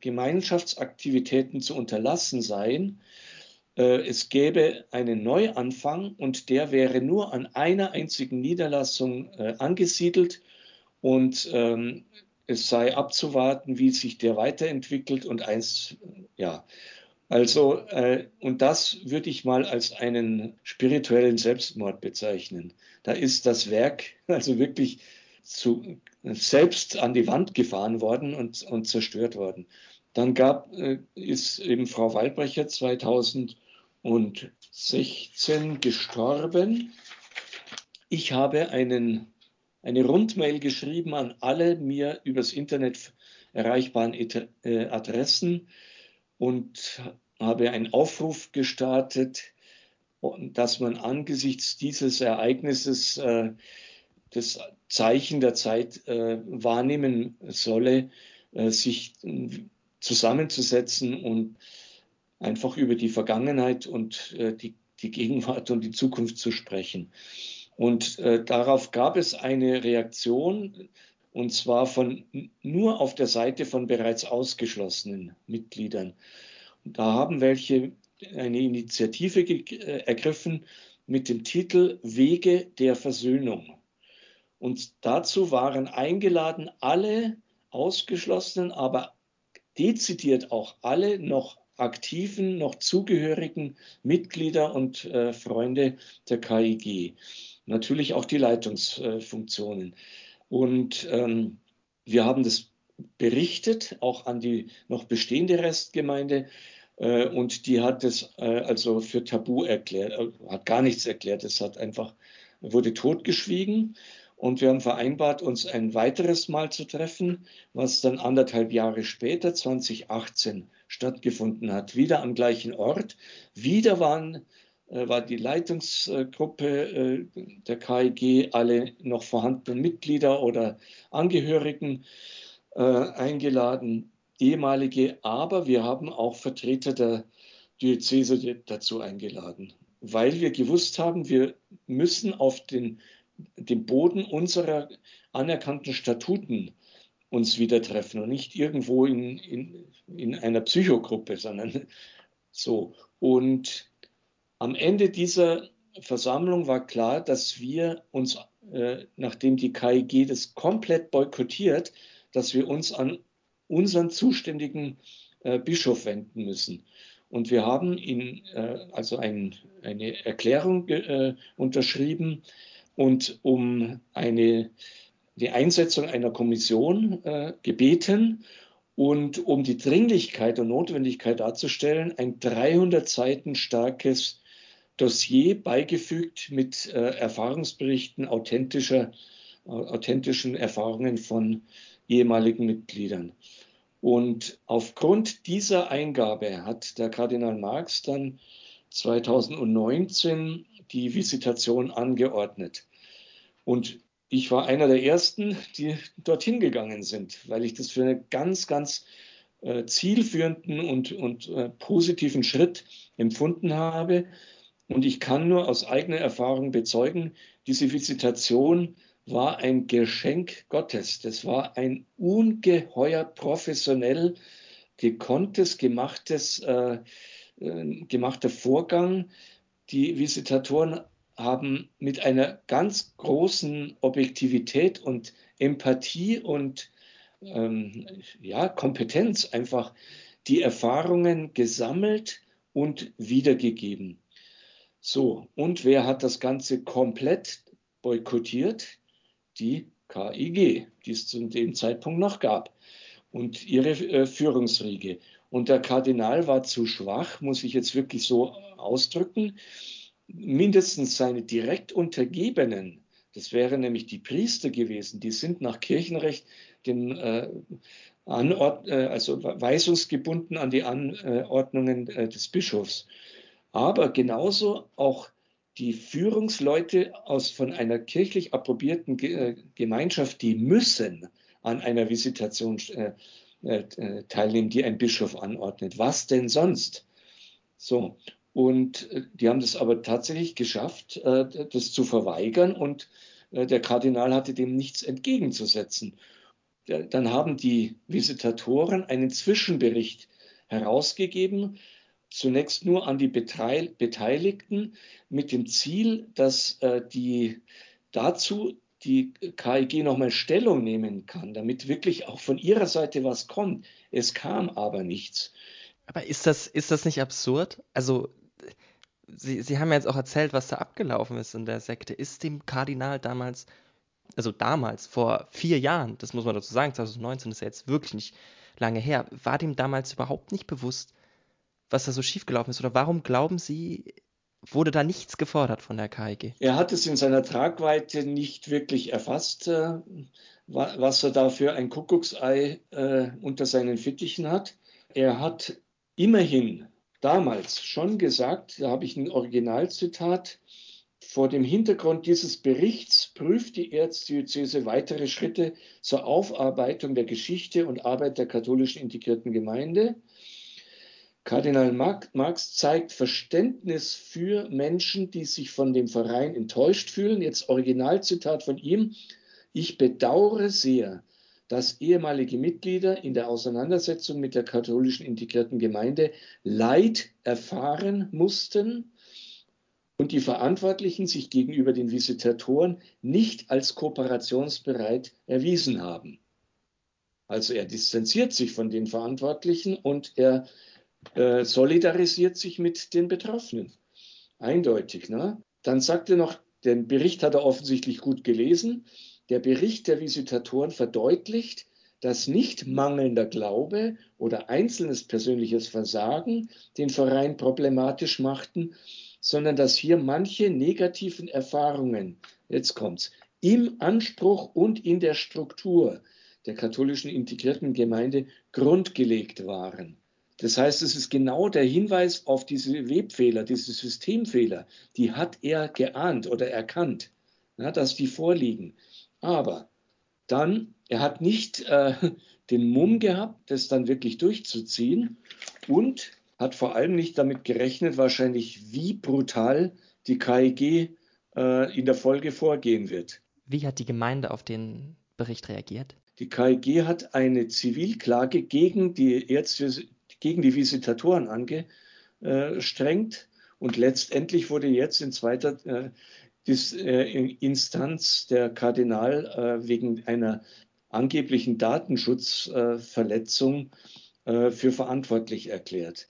Gemeinschaftsaktivitäten zu unterlassen seien. Äh, es gäbe einen Neuanfang und der wäre nur an einer einzigen Niederlassung äh, angesiedelt und ähm, es sei abzuwarten, wie sich der weiterentwickelt und eins, ja, also, äh, und das würde ich mal als einen spirituellen Selbstmord bezeichnen. Da ist das Werk also wirklich zu, selbst an die Wand gefahren worden und, und zerstört worden. Dann gab, ist eben Frau Waldbrecher 2016 gestorben. Ich habe einen, eine Rundmail geschrieben an alle mir übers Internet erreichbaren äh, Adressen und habe einen Aufruf gestartet, dass man angesichts dieses Ereignisses äh, das Zeichen der Zeit äh, wahrnehmen solle, sich zusammenzusetzen und einfach über die Vergangenheit und äh, die, die, Gegenwart und die Zukunft zu sprechen. Und äh, darauf gab es eine Reaktion, und zwar von nur auf der Seite von bereits ausgeschlossenen Mitgliedern. Und da haben welche eine Initiative äh, ergriffen mit dem Titel Wege der Versöhnung. Und dazu waren eingeladen alle ausgeschlossenen, aber dezidiert auch alle noch aktiven, noch zugehörigen Mitglieder und äh, Freunde der KIG. Natürlich auch die Leitungsfunktionen. Und ähm, wir haben das berichtet, auch an die noch bestehende Restgemeinde. Äh, und die hat es äh, also für tabu erklärt, äh, hat gar nichts erklärt. Es hat einfach, wurde totgeschwiegen. Und wir haben vereinbart, uns ein weiteres Mal zu treffen, was dann anderthalb Jahre später, 2018, stattgefunden hat. Wieder am gleichen Ort. Wieder waren, äh, war die Leitungsgruppe äh, der KIG, alle noch vorhandenen Mitglieder oder Angehörigen äh, eingeladen, ehemalige, aber wir haben auch Vertreter der Diözese dazu eingeladen, weil wir gewusst haben, wir müssen auf den dem Boden unserer anerkannten Statuten uns wieder treffen und nicht irgendwo in, in, in einer Psychogruppe, sondern so. Und am Ende dieser Versammlung war klar, dass wir uns, äh, nachdem die KIG das komplett boykottiert, dass wir uns an unseren zuständigen äh, Bischof wenden müssen. Und wir haben ihn äh, also ein, eine Erklärung äh, unterschrieben, und um eine, die Einsetzung einer Kommission äh, gebeten und um die Dringlichkeit und Notwendigkeit darzustellen, ein 300 Seiten starkes Dossier beigefügt mit äh, Erfahrungsberichten authentischer, authentischen Erfahrungen von ehemaligen Mitgliedern. Und aufgrund dieser Eingabe hat der Kardinal Marx dann 2019 die Visitation angeordnet. Und ich war einer der ersten, die dorthin gegangen sind, weil ich das für einen ganz, ganz äh, zielführenden und, und äh, positiven Schritt empfunden habe. Und ich kann nur aus eigener Erfahrung bezeugen, diese Visitation war ein Geschenk Gottes. Das war ein ungeheuer professionell gekonntes, gemachtes, äh, äh gemachter Vorgang, die Visitatoren haben mit einer ganz großen Objektivität und Empathie und ähm, ja, Kompetenz einfach die Erfahrungen gesammelt und wiedergegeben. So, und wer hat das Ganze komplett boykottiert? Die KIG, die es zu dem Zeitpunkt noch gab und ihre äh, Führungsriege. Und der Kardinal war zu schwach, muss ich jetzt wirklich so ausdrücken. Mindestens seine direkt Untergebenen, das wären nämlich die Priester gewesen, die sind nach Kirchenrecht den äh, Anord äh, also weisungsgebunden an die Anordnungen äh, des Bischofs. Aber genauso auch die Führungsleute aus von einer kirchlich approbierten Ge Gemeinschaft, die müssen an einer Visitation äh, äh, teilnehmen, die ein Bischof anordnet. Was denn sonst? So. Und äh, die haben das aber tatsächlich geschafft, äh, das zu verweigern und äh, der Kardinal hatte dem nichts entgegenzusetzen. Dann haben die Visitatoren einen Zwischenbericht herausgegeben, zunächst nur an die Beteiligten mit dem Ziel, dass die dazu die KIG nochmal Stellung nehmen kann, damit wirklich auch von ihrer Seite was kommt. Es kam aber nichts. Aber ist das, ist das nicht absurd? Also, Sie, Sie haben ja jetzt auch erzählt, was da abgelaufen ist in der Sekte. Ist dem Kardinal damals, also damals, vor vier Jahren, das muss man dazu sagen, 2019 ist ja jetzt wirklich nicht lange her, war dem damals überhaupt nicht bewusst, was da so schiefgelaufen ist? Oder warum glauben Sie, wurde da nichts gefordert von der KIG? Er hat es in seiner Tragweite nicht wirklich erfasst, äh, was er da für ein Kuckucksei äh, unter seinen Fittichen hat. Er hat immerhin damals schon gesagt, da habe ich ein Originalzitat, vor dem Hintergrund dieses Berichts prüft die Erzdiözese weitere Schritte zur Aufarbeitung der Geschichte und Arbeit der katholischen integrierten Gemeinde. Kardinal Marx zeigt Verständnis für Menschen, die sich von dem Verein enttäuscht fühlen. Jetzt Originalzitat von ihm. Ich bedauere sehr, dass ehemalige Mitglieder in der Auseinandersetzung mit der katholischen integrierten Gemeinde Leid erfahren mussten und die Verantwortlichen sich gegenüber den Visitatoren nicht als kooperationsbereit erwiesen haben. Also er distanziert sich von den Verantwortlichen und er äh, solidarisiert sich mit den Betroffenen. Eindeutig. Ne? Dann sagt er noch, den Bericht hat er offensichtlich gut gelesen. Der Bericht der Visitatoren verdeutlicht, dass nicht mangelnder Glaube oder einzelnes persönliches Versagen den Verein problematisch machten, sondern dass hier manche negativen Erfahrungen, jetzt kommt's, im Anspruch und in der Struktur der katholischen integrierten Gemeinde grundgelegt waren. Das heißt, es ist genau der Hinweis auf diese Webfehler, diese Systemfehler, die hat er geahnt oder erkannt, ja, dass die vorliegen. Aber dann, er hat nicht äh, den Mumm gehabt, das dann wirklich durchzuziehen und hat vor allem nicht damit gerechnet, wahrscheinlich, wie brutal die KIG äh, in der Folge vorgehen wird. Wie hat die Gemeinde auf den Bericht reagiert? Die KIG hat eine Zivilklage gegen die Ärzte, gegen die Visitatoren angestrengt und letztendlich wurde jetzt in zweiter äh, äh, Instanz der Kardinal äh, wegen einer angeblichen Datenschutzverletzung für verantwortlich erklärt.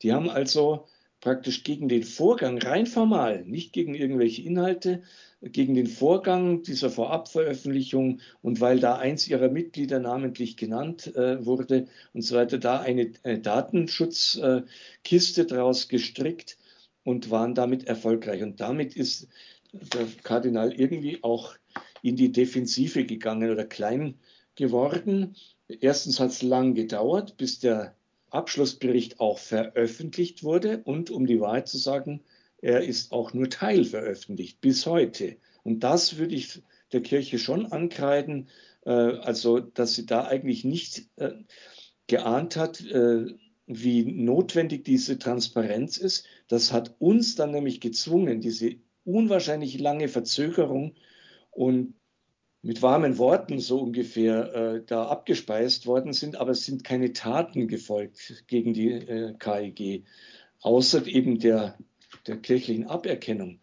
Die haben also praktisch gegen den Vorgang, rein formal, nicht gegen irgendwelche Inhalte, gegen den Vorgang dieser Vorabveröffentlichung und weil da eins ihrer Mitglieder namentlich genannt äh, wurde und so weiter, da eine, eine Datenschutzkiste äh, draus gestrickt und waren damit erfolgreich. Und damit ist der Kardinal irgendwie auch in die Defensive gegangen oder klein geworden. Erstens hat es lang gedauert, bis der Abschlussbericht auch veröffentlicht wurde und um die Wahrheit zu sagen, er ist auch nur teilveröffentlicht bis heute. Und das würde ich der Kirche schon ankreiden, äh, also dass sie da eigentlich nicht äh, geahnt hat, äh, wie notwendig diese Transparenz ist. Das hat uns dann nämlich gezwungen, diese unwahrscheinlich lange Verzögerung und mit warmen Worten so ungefähr äh, da abgespeist worden sind, aber es sind keine Taten gefolgt gegen die äh, KIG, außer eben der, der kirchlichen Aberkennung,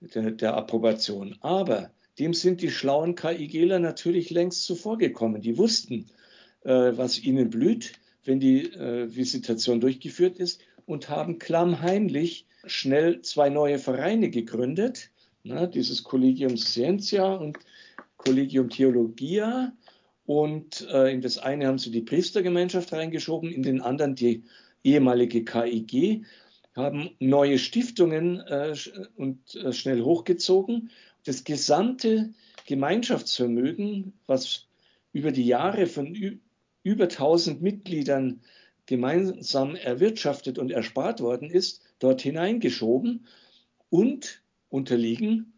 der, der Approbation. Aber dem sind die schlauen KIGler natürlich längst zuvorgekommen. Die wussten, äh, was ihnen blüht, wenn die äh, Visitation durchgeführt ist und haben klammheimlich schnell zwei neue Vereine gegründet, na, dieses Collegium Scientia und Collegium Theologia. Und äh, in das eine haben sie die Priestergemeinschaft reingeschoben, in den anderen die ehemalige KIG, haben neue Stiftungen äh, und äh, schnell hochgezogen. Das gesamte Gemeinschaftsvermögen, was über die Jahre von über 1000 Mitgliedern gemeinsam erwirtschaftet und erspart worden ist, dort hineingeschoben und unterliegen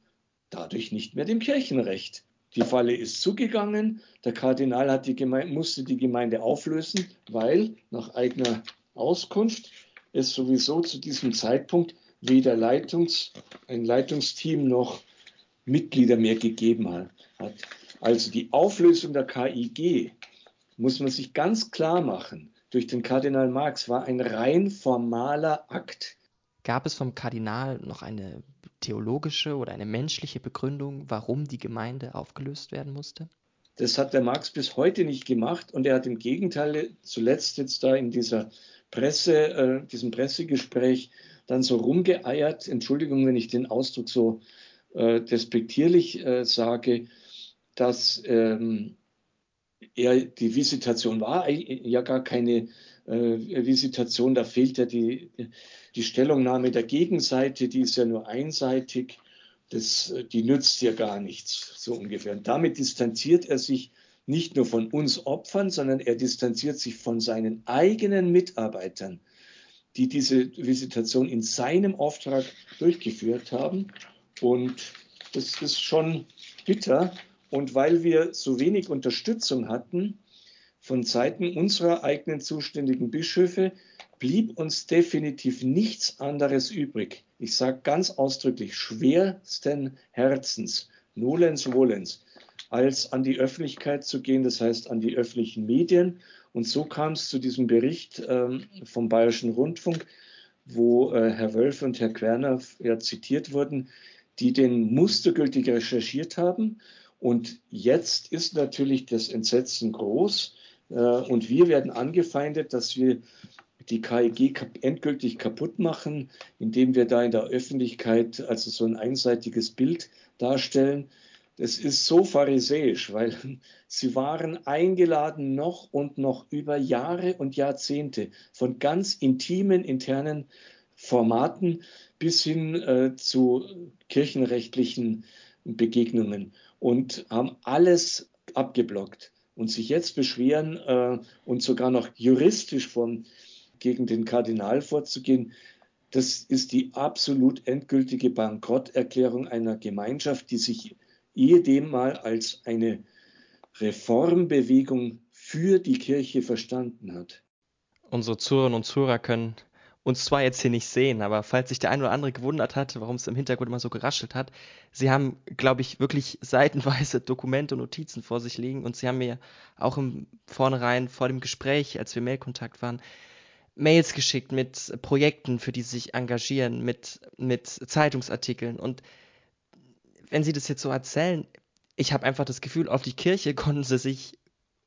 dadurch nicht mehr dem Kirchenrecht. Die Falle ist zugegangen. Der Kardinal hat die Gemeinde, musste die Gemeinde auflösen, weil nach eigener Auskunft es sowieso zu diesem Zeitpunkt weder Leitungs, ein Leitungsteam noch Mitglieder mehr gegeben hat. Also die Auflösung der KIG muss man sich ganz klar machen. Durch den Kardinal Marx war ein rein formaler Akt. Gab es vom Kardinal noch eine theologische oder eine menschliche Begründung, warum die Gemeinde aufgelöst werden musste? Das hat der Marx bis heute nicht gemacht und er hat im Gegenteil zuletzt jetzt da in dieser Presse, äh, diesem Pressegespräch dann so rumgeeiert, Entschuldigung, wenn ich den Ausdruck so äh, despektierlich äh, sage, dass ähm, er, die Visitation war ja gar keine Visitation, da fehlt ja die, die Stellungnahme der Gegenseite, die ist ja nur einseitig, das, die nützt ja gar nichts, so ungefähr. Und damit distanziert er sich nicht nur von uns Opfern, sondern er distanziert sich von seinen eigenen Mitarbeitern, die diese Visitation in seinem Auftrag durchgeführt haben. Und das ist schon bitter. Und weil wir so wenig Unterstützung hatten von Seiten unserer eigenen zuständigen Bischöfe, blieb uns definitiv nichts anderes übrig. Ich sage ganz ausdrücklich, schwersten Herzens, nolens volens, als an die Öffentlichkeit zu gehen, das heißt an die öffentlichen Medien. Und so kam es zu diesem Bericht ähm, vom Bayerischen Rundfunk, wo äh, Herr Wölf und Herr Querner ja zitiert wurden, die den mustergültig recherchiert haben. Und jetzt ist natürlich das Entsetzen groß. Äh, und wir werden angefeindet, dass wir die KEG endgültig kaputt machen, indem wir da in der Öffentlichkeit also so ein einseitiges Bild darstellen. Das ist so pharisäisch, weil sie waren eingeladen noch und noch über Jahre und Jahrzehnte von ganz intimen internen Formaten bis hin äh, zu kirchenrechtlichen Begegnungen und haben alles abgeblockt und sich jetzt beschweren äh, und sogar noch juristisch von gegen den Kardinal vorzugehen, das ist die absolut endgültige Bankrotterklärung einer Gemeinschaft, die sich ehedem mal als eine Reformbewegung für die Kirche verstanden hat. Unsere Zuhörerinnen und Zuhörer können uns zwar jetzt hier nicht sehen, aber falls sich der ein oder andere gewundert hat, warum es im Hintergrund immer so geraschelt hat, sie haben, glaube ich, wirklich seitenweise Dokumente und Notizen vor sich liegen und sie haben mir auch im Vornherein vor dem Gespräch, als wir Mailkontakt waren, Mails geschickt mit Projekten, für die sie sich engagieren, mit, mit Zeitungsartikeln. Und wenn sie das jetzt so erzählen, ich habe einfach das Gefühl, auf die Kirche konnten sie sich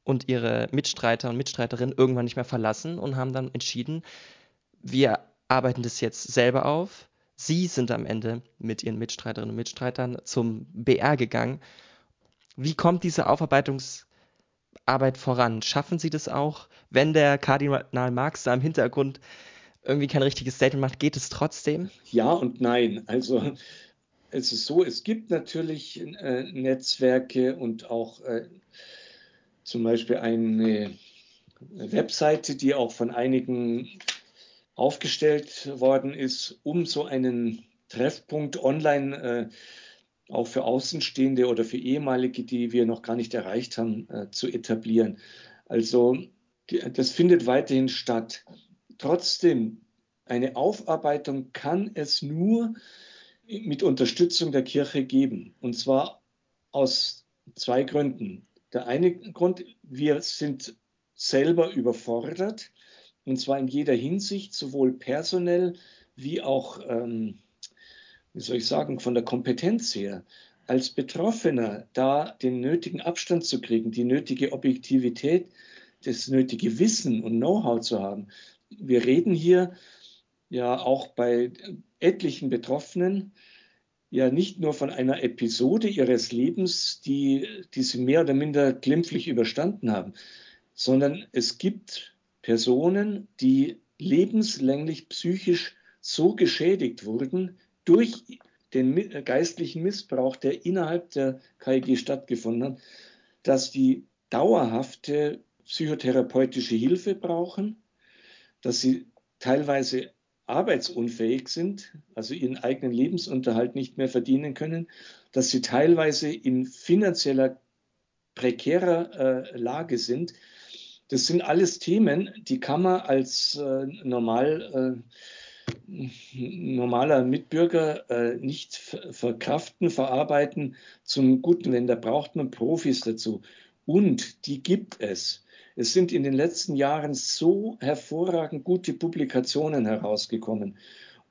und ihre Mitstreiter und Mitstreiterinnen irgendwann nicht mehr verlassen und haben dann entschieden, wir arbeiten das jetzt selber auf. Sie sind am Ende mit ihren Mitstreiterinnen und Mitstreitern zum BR gegangen. Wie kommt diese Aufarbeitungs- Arbeit voran? Schaffen Sie das auch, wenn der Kardinal Marx da im Hintergrund irgendwie kein richtiges Statement macht, geht es trotzdem? Ja und nein. Also es ist so, es gibt natürlich äh, Netzwerke und auch äh, zum Beispiel eine Webseite, die auch von einigen aufgestellt worden ist, um so einen Treffpunkt online äh, auch für Außenstehende oder für ehemalige, die wir noch gar nicht erreicht haben, äh, zu etablieren. Also die, das findet weiterhin statt. Trotzdem, eine Aufarbeitung kann es nur mit Unterstützung der Kirche geben. Und zwar aus zwei Gründen. Der eine Grund, wir sind selber überfordert, und zwar in jeder Hinsicht, sowohl personell wie auch ähm, wie soll ich sagen, von der Kompetenz her, als Betroffener da den nötigen Abstand zu kriegen, die nötige Objektivität, das nötige Wissen und Know-how zu haben. Wir reden hier ja auch bei etlichen Betroffenen ja nicht nur von einer Episode ihres Lebens, die, die sie mehr oder minder glimpflich überstanden haben, sondern es gibt Personen, die lebenslänglich psychisch so geschädigt wurden, durch den äh, geistlichen Missbrauch, der innerhalb der KIG stattgefunden hat, dass die dauerhafte psychotherapeutische Hilfe brauchen, dass sie teilweise arbeitsunfähig sind, also ihren eigenen Lebensunterhalt nicht mehr verdienen können, dass sie teilweise in finanzieller prekärer äh, Lage sind. Das sind alles Themen, die kann man als äh, normal äh, normaler Mitbürger äh, nicht verkraften, verarbeiten zum Guten, denn da braucht man Profis dazu. Und die gibt es. Es sind in den letzten Jahren so hervorragend gute Publikationen herausgekommen.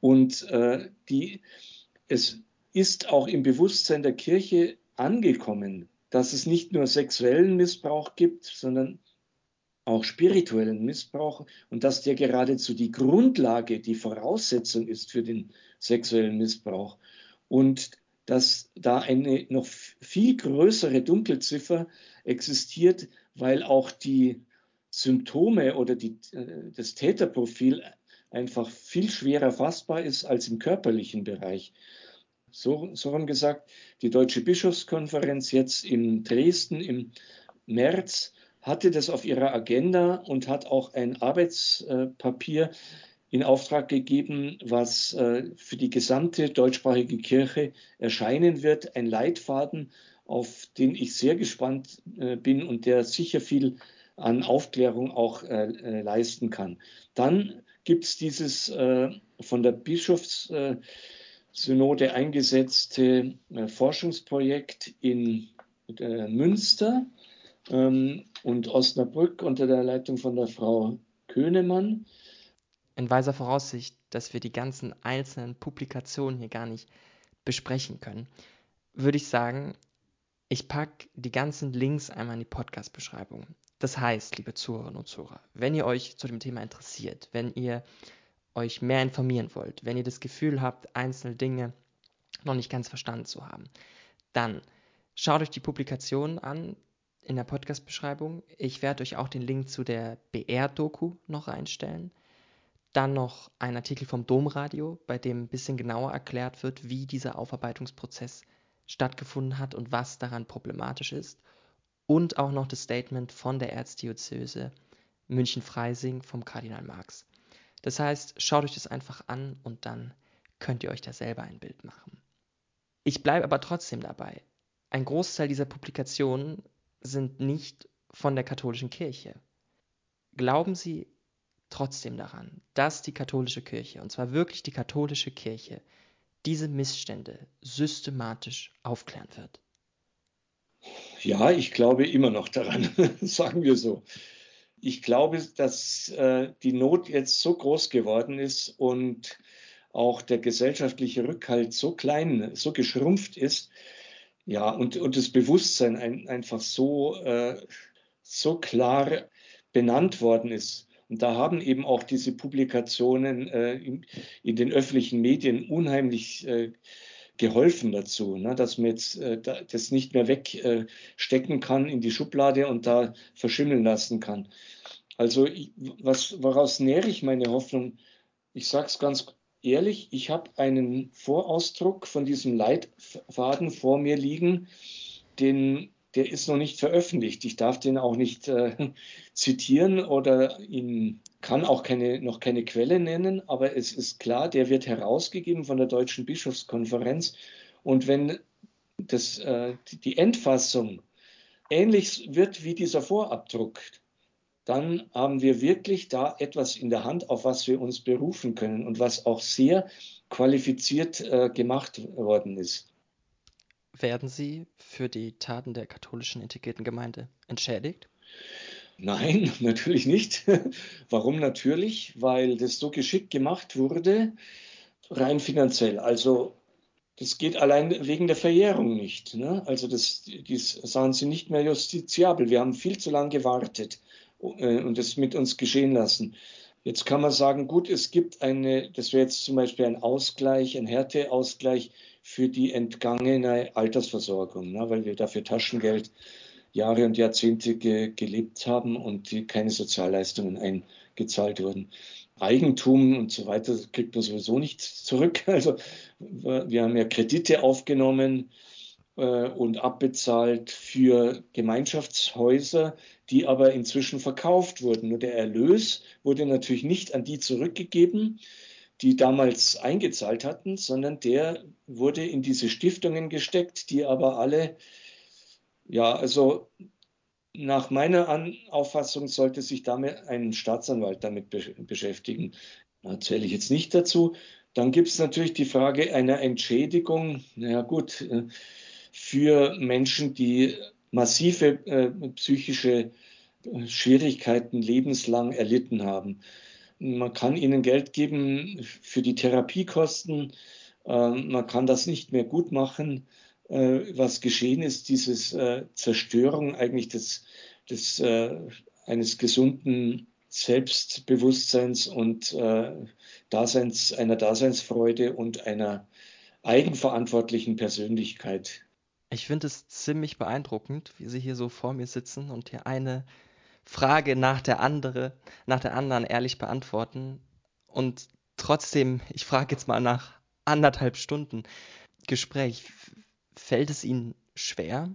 Und äh, die, es ist auch im Bewusstsein der Kirche angekommen, dass es nicht nur sexuellen Missbrauch gibt, sondern auch spirituellen Missbrauch und dass der geradezu die Grundlage, die Voraussetzung ist für den sexuellen Missbrauch und dass da eine noch viel größere Dunkelziffer existiert, weil auch die Symptome oder die, äh, das Täterprofil einfach viel schwerer fassbar ist als im körperlichen Bereich. So, so haben gesagt, die Deutsche Bischofskonferenz jetzt in Dresden im März hatte das auf ihrer Agenda und hat auch ein Arbeitspapier in Auftrag gegeben, was äh, für die gesamte deutschsprachige Kirche erscheinen wird. Ein Leitfaden, auf den ich sehr gespannt äh, bin und der sicher viel an Aufklärung auch äh, leisten kann. Dann gibt es dieses von der Bischofssynode eingesetzte Forschungsprojekt in Münster ähm, und Osnabrück unter der Leitung von der Frau Könemann in weiser Voraussicht, dass wir die ganzen einzelnen Publikationen hier gar nicht besprechen können, würde ich sagen, ich packe die ganzen Links einmal in die Podcast-Beschreibung. Das heißt, liebe Zuhörerinnen und Zuhörer, wenn ihr euch zu dem Thema interessiert, wenn ihr euch mehr informieren wollt, wenn ihr das Gefühl habt, einzelne Dinge noch nicht ganz verstanden zu haben, dann schaut euch die Publikationen an in der Podcast-Beschreibung. Ich werde euch auch den Link zu der BR-Doku noch reinstellen. Dann noch ein Artikel vom Domradio, bei dem ein bisschen genauer erklärt wird, wie dieser Aufarbeitungsprozess stattgefunden hat und was daran problematisch ist. Und auch noch das Statement von der Erzdiözese München-Freising vom Kardinal Marx. Das heißt, schaut euch das einfach an und dann könnt ihr euch da selber ein Bild machen. Ich bleibe aber trotzdem dabei. Ein Großteil dieser Publikationen sind nicht von der katholischen Kirche. Glauben Sie trotzdem daran, dass die katholische Kirche, und zwar wirklich die katholische Kirche, diese Missstände systematisch aufklären wird? Ja, ich glaube immer noch daran, sagen wir so. Ich glaube, dass äh, die Not jetzt so groß geworden ist und auch der gesellschaftliche Rückhalt so klein, so geschrumpft ist, ja, und, und das Bewusstsein ein, einfach so, äh, so klar benannt worden ist, und da haben eben auch diese Publikationen äh, in, in, den öffentlichen Medien unheimlich äh, geholfen dazu, ne, dass man jetzt äh, das nicht mehr wegstecken kann in die Schublade und da verschimmeln lassen kann. Also ich, was, woraus nähere ich meine Hoffnung? Ich sage es ganz ehrlich, ich habe einen Vorausdruck von diesem Leitfaden vor mir liegen, den der ist noch nicht veröffentlicht. Ich darf den auch nicht äh, zitieren oder ihn kann auch keine, noch keine Quelle nennen, aber es ist klar, der wird herausgegeben von der Deutschen Bischofskonferenz. Und wenn das, äh, die Endfassung ähnlich wird wie dieser Vorabdruck, dann haben wir wirklich da etwas in der Hand, auf was wir uns berufen können und was auch sehr qualifiziert äh, gemacht worden ist. Werden Sie für die Taten der katholischen integrierten Gemeinde entschädigt? Nein, natürlich nicht. Warum natürlich? Weil das so geschickt gemacht wurde, rein finanziell. Also das geht allein wegen der Verjährung nicht. Ne? Also das, das sahen sie nicht mehr justiziabel. Wir haben viel zu lange gewartet und es mit uns geschehen lassen. Jetzt kann man sagen, gut, es gibt eine, das wäre jetzt zum Beispiel ein Ausgleich, ein Härteausgleich für die entgangene Altersversorgung, ne, weil wir dafür Taschengeld Jahre und Jahrzehnte ge gelebt haben und die keine Sozialleistungen eingezahlt wurden. Eigentum und so weiter kriegt man sowieso nicht zurück. Also wir haben ja Kredite aufgenommen äh, und abbezahlt für Gemeinschaftshäuser, die aber inzwischen verkauft wurden. Nur der Erlös wurde natürlich nicht an die zurückgegeben, die damals eingezahlt hatten, sondern der wurde in diese Stiftungen gesteckt, die aber alle, ja, also nach meiner An Auffassung sollte sich damit ein Staatsanwalt damit be beschäftigen. Da zähle ich jetzt nicht dazu. Dann gibt es natürlich die Frage einer Entschädigung. naja, gut, äh, für Menschen, die massive äh, psychische äh, Schwierigkeiten lebenslang erlitten haben. Man kann ihnen Geld geben für die Therapiekosten. Ähm, man kann das nicht mehr gut machen. Äh, was geschehen ist, diese äh, Zerstörung eigentlich des, des, äh, eines gesunden Selbstbewusstseins und Daseins, einer Daseinsfreude und einer eigenverantwortlichen Persönlichkeit. Ich finde es ziemlich beeindruckend, wie Sie hier so vor mir sitzen und hier eine Frage nach der andere, nach der anderen ehrlich beantworten. Und trotzdem, ich frage jetzt mal nach anderthalb Stunden Gespräch, fällt es Ihnen schwer,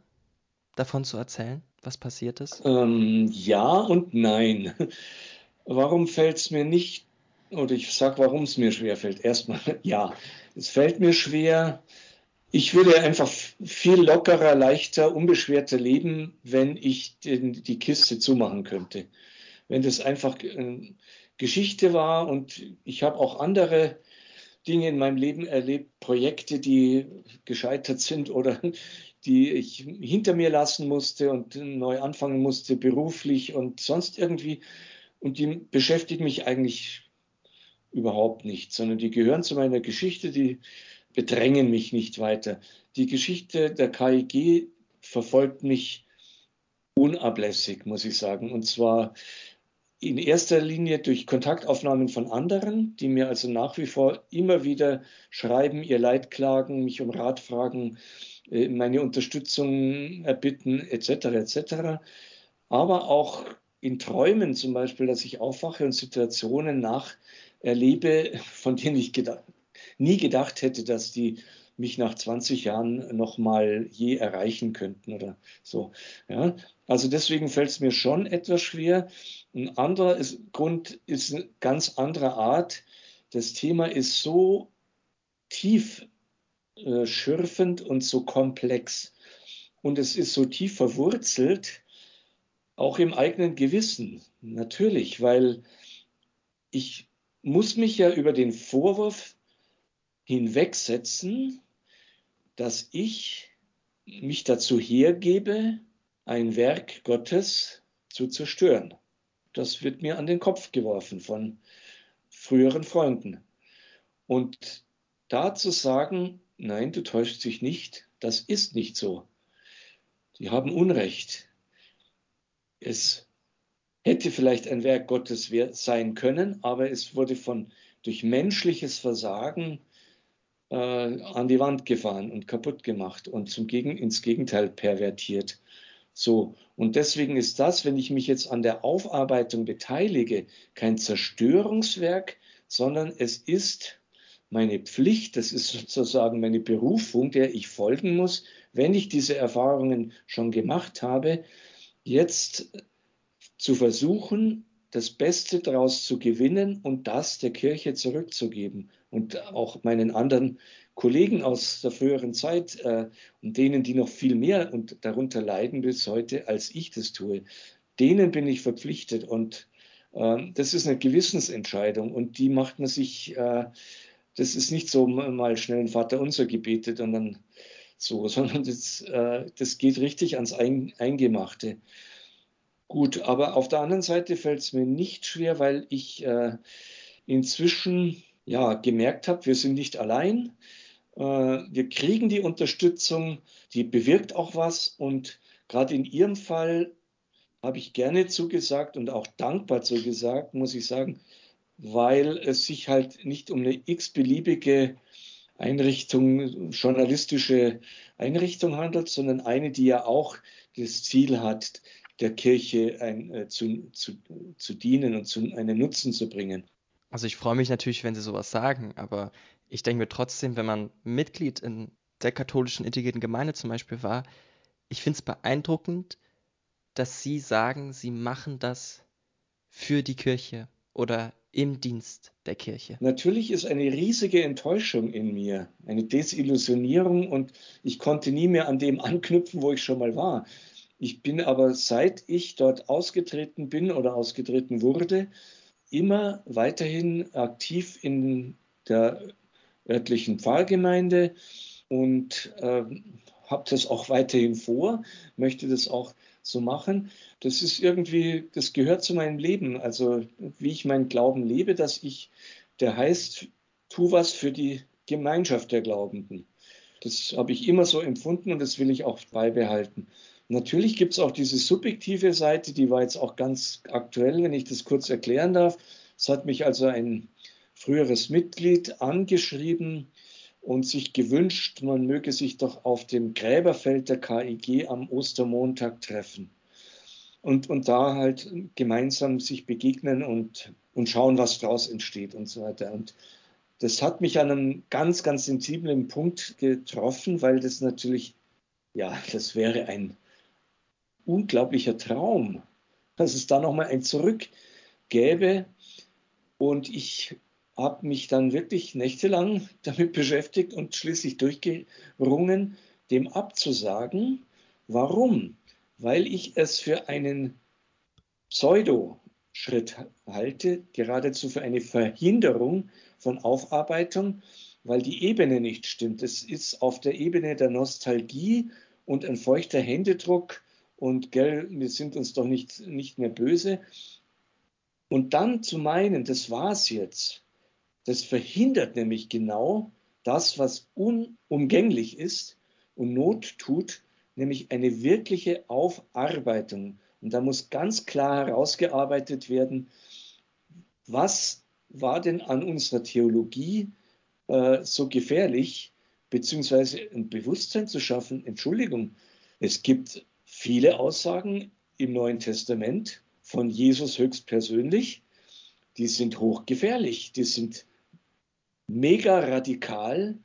davon zu erzählen, was passiert ist? Ähm, ja und nein. Warum fällt es mir nicht, oder ich sage, warum es mir schwer fällt. Erstmal, ja, es fällt mir schwer. Ich würde einfach viel lockerer, leichter, unbeschwerter leben, wenn ich die Kiste zumachen könnte. Wenn das einfach äh, Geschichte war und ich habe auch andere Dinge in meinem Leben erlebt, Projekte, die gescheitert sind oder die ich hinter mir lassen musste und neu anfangen musste, beruflich und sonst irgendwie. Und die beschäftigen mich eigentlich überhaupt nicht, sondern die gehören zu meiner Geschichte, die bedrängen mich nicht weiter. Die Geschichte der KIG verfolgt mich unablässig, muss ich sagen. Und zwar in erster Linie durch Kontaktaufnahmen von anderen, die mir also nach wie vor immer wieder schreiben, ihr Leid klagen, mich um Rat fragen, äh, meine Unterstützung erbitten, etc. etc. Aber auch in Träumen zum Beispiel, dass ich aufwache und Situationen nacherlebe, von denen ich gedacht, nie gedacht hätte, dass die mich nach 20 Jahren noch mal je erreichen könnten oder so. Ja, also deswegen fällt es mir schon etwas schwer. Ein anderer ist, Grund ist eine ganz andere Art. Das Thema ist so tief äh, schürfend und so komplex. Und es ist so tief verwurzelt, auch im eigenen Gewissen. Natürlich, weil ich muss mich ja über den Vorwurf hinwegsetzen, dass ich mich dazu hergebe, ein Werk Gottes zu zerstören. Das wird mir an den Kopf geworfen von früheren Freunden. Und da zu sagen, nein, du täuschst dich nicht, das ist nicht so. Die haben Unrecht. Es hätte vielleicht ein Werk Gottes sein können, aber es wurde von durch menschliches Versagen äh, an die Wand gefahren und kaputt gemacht und zum Gegen, ins Gegenteil pervertiert. So, und deswegen ist das, wenn ich mich jetzt an der Aufarbeitung beteilige, kein Zerstörungswerk, sondern es ist meine Pflicht, das ist sozusagen meine Berufung, der ich folgen muss, wenn ich diese Erfahrungen schon gemacht habe, jetzt zu versuchen, das Beste daraus zu gewinnen und das der Kirche zurückzugeben und auch meinen anderen Kollegen aus der früheren Zeit äh, und denen, die noch viel mehr und darunter leiden bis heute, als ich das tue, denen bin ich verpflichtet und äh, das ist eine Gewissensentscheidung und die macht man sich, äh, das ist nicht so mal schnell ein Vater unser gebetet und dann so, sondern das, äh, das geht richtig ans Eingemachte. Gut, aber auf der anderen Seite fällt es mir nicht schwer, weil ich äh, inzwischen ja gemerkt habe, wir sind nicht allein. Äh, wir kriegen die Unterstützung, die bewirkt auch was und gerade in Ihrem Fall habe ich gerne zugesagt und auch dankbar zugesagt, muss ich sagen, weil es sich halt nicht um eine x-beliebige Einrichtung, journalistische Einrichtung handelt, sondern eine, die ja auch das Ziel hat, der Kirche ein, äh, zu, zu, zu dienen und zu, einen Nutzen zu bringen. Also ich freue mich natürlich, wenn Sie sowas sagen, aber ich denke mir trotzdem, wenn man Mitglied in der katholischen integrierten Gemeinde zum Beispiel war, ich finde es beeindruckend, dass Sie sagen, Sie machen das für die Kirche oder im Dienst der Kirche. Natürlich ist eine riesige Enttäuschung in mir, eine Desillusionierung und ich konnte nie mehr an dem anknüpfen, wo ich schon mal war. Ich bin aber, seit ich dort ausgetreten bin oder ausgetreten wurde, immer weiterhin aktiv in der örtlichen Pfarrgemeinde und äh, habe das auch weiterhin vor, möchte das auch so machen. Das ist irgendwie, das gehört zu meinem Leben. Also wie ich meinen Glauben lebe, dass ich, der heißt, tu was für die Gemeinschaft der Glaubenden. Das habe ich immer so empfunden und das will ich auch beibehalten. Natürlich gibt es auch diese subjektive Seite, die war jetzt auch ganz aktuell, wenn ich das kurz erklären darf. Es hat mich also ein früheres Mitglied angeschrieben und sich gewünscht, man möge sich doch auf dem Gräberfeld der KIG am Ostermontag treffen. und, und da halt gemeinsam sich begegnen und, und schauen, was daraus entsteht und so weiter. Und das hat mich an einem ganz, ganz sensiblen Punkt getroffen, weil das natürlich, ja, das wäre ein unglaublicher Traum, dass es da nochmal ein Zurück gäbe. Und ich habe mich dann wirklich nächtelang damit beschäftigt und schließlich durchgerungen, dem abzusagen. Warum? Weil ich es für einen Pseudo-Schritt halte, geradezu für eine Verhinderung von Aufarbeitung, weil die Ebene nicht stimmt. Es ist auf der Ebene der Nostalgie und ein feuchter Händedruck und gell, wir sind uns doch nicht, nicht mehr böse. Und dann zu meinen, das war's jetzt, das verhindert nämlich genau das, was unumgänglich ist und Not tut, nämlich eine wirkliche Aufarbeitung. Und da muss ganz klar herausgearbeitet werden, was war denn an unserer Theologie äh, so gefährlich, beziehungsweise ein Bewusstsein zu schaffen. Entschuldigung, es gibt viele Aussagen im Neuen Testament von Jesus höchstpersönlich, die sind hochgefährlich, die sind mega radikal,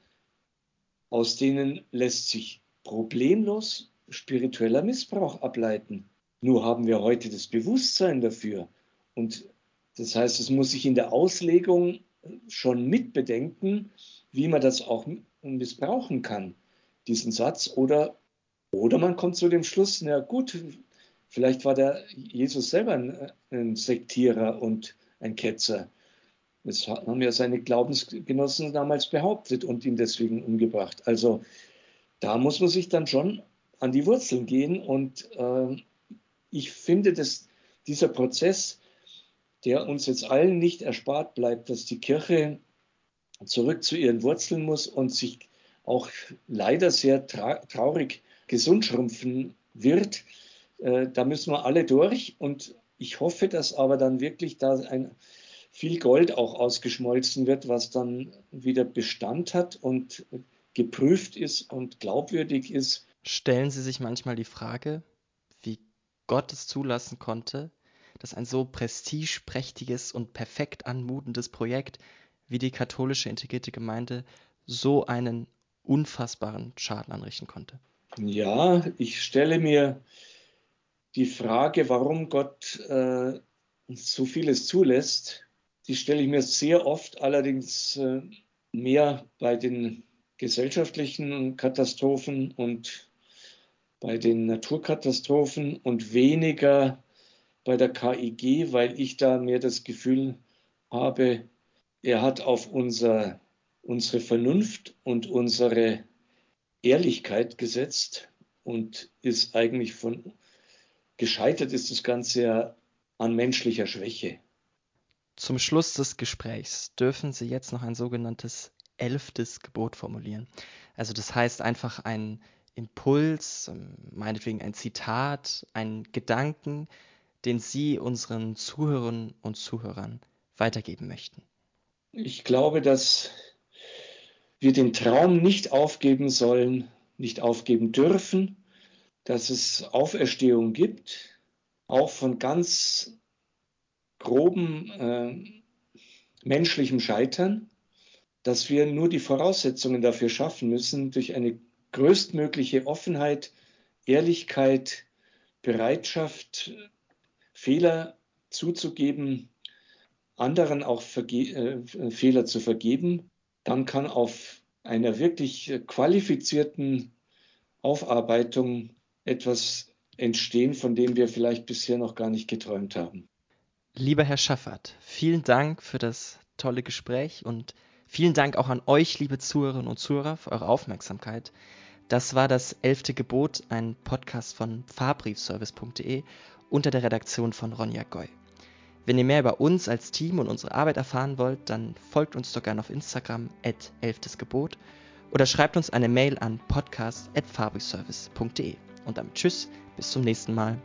aus denen lässt sich problemlos spiritueller Missbrauch ableiten. Nur haben wir heute das Bewusstsein dafür. Und das heißt, es muss sich in der Auslegung schon mitbedenken, wie man das auch missbrauchen kann, diesen Satz. Oder, oder man kommt zu dem Schluss, na gut, vielleicht war der Jesus selber ein, ein Sektierer und ein Ketzer. Das haben ja seine Glaubensgenossen damals behauptet und ihn deswegen umgebracht. Also da muss man sich dann schon an die Wurzeln gehen. Und äh, ich finde, dass dieser Prozess, der uns jetzt allen nicht erspart bleibt, dass die Kirche zurück zu ihren Wurzeln muss und sich auch leider sehr tra traurig gesund schrumpfen wird, äh, da müssen wir alle durch. Und ich hoffe, dass aber dann wirklich da ein viel Gold auch ausgeschmolzen wird, was dann wieder Bestand hat und geprüft ist und glaubwürdig ist. Stellen Sie sich manchmal die Frage, wie Gott es zulassen konnte, dass ein so prestigeprächtiges und perfekt anmutendes Projekt wie die katholische integrierte Gemeinde so einen unfassbaren Schaden anrichten konnte? Ja, ich stelle mir die Frage, warum Gott äh, so vieles zulässt, die stelle ich mir sehr oft allerdings äh, mehr bei den gesellschaftlichen Katastrophen und bei den Naturkatastrophen und weniger bei der KIG, weil ich da mehr das Gefühl habe, er hat auf unser, unsere Vernunft und unsere Ehrlichkeit gesetzt und ist eigentlich von gescheitert ist das Ganze ja an menschlicher Schwäche. Zum Schluss des Gesprächs dürfen Sie jetzt noch ein sogenanntes elftes Gebot formulieren. Also das heißt einfach ein Impuls, ähm, meinetwegen ein Zitat, ein Gedanken, den Sie unseren Zuhörerinnen und Zuhörern weitergeben möchten. Ich glaube, dass wir den Traum nicht aufgeben sollen, nicht aufgeben dürfen, dass es Auferstehung gibt, auch von ganz groben äh, menschlichem Scheitern, dass wir nur die Voraussetzungen dafür schaffen müssen durch eine größtmögliche Offenheit, Ehrlichkeit, Bereitschaft, Fehler zuzugeben, anderen auch äh, Fehler zu vergeben, dann kann auf einer wirklich qualifizierten Aufarbeitung etwas entstehen, von dem wir vielleicht bisher noch gar nicht geträumt haben. Lieber Herr Schaffert, vielen Dank für das tolle Gespräch und vielen Dank auch an euch, liebe Zuhörerinnen und Zuhörer, für eure Aufmerksamkeit. Das war das elfte Gebot, ein Podcast von fahrbriefservice.de unter der Redaktion von Ronja Goy. Wenn ihr mehr über uns als Team und unsere Arbeit erfahren wollt, dann folgt uns doch gerne auf Instagram at elftesgebot oder schreibt uns eine Mail an podcast at fahrbriefservice.de. Und damit tschüss, bis zum nächsten Mal.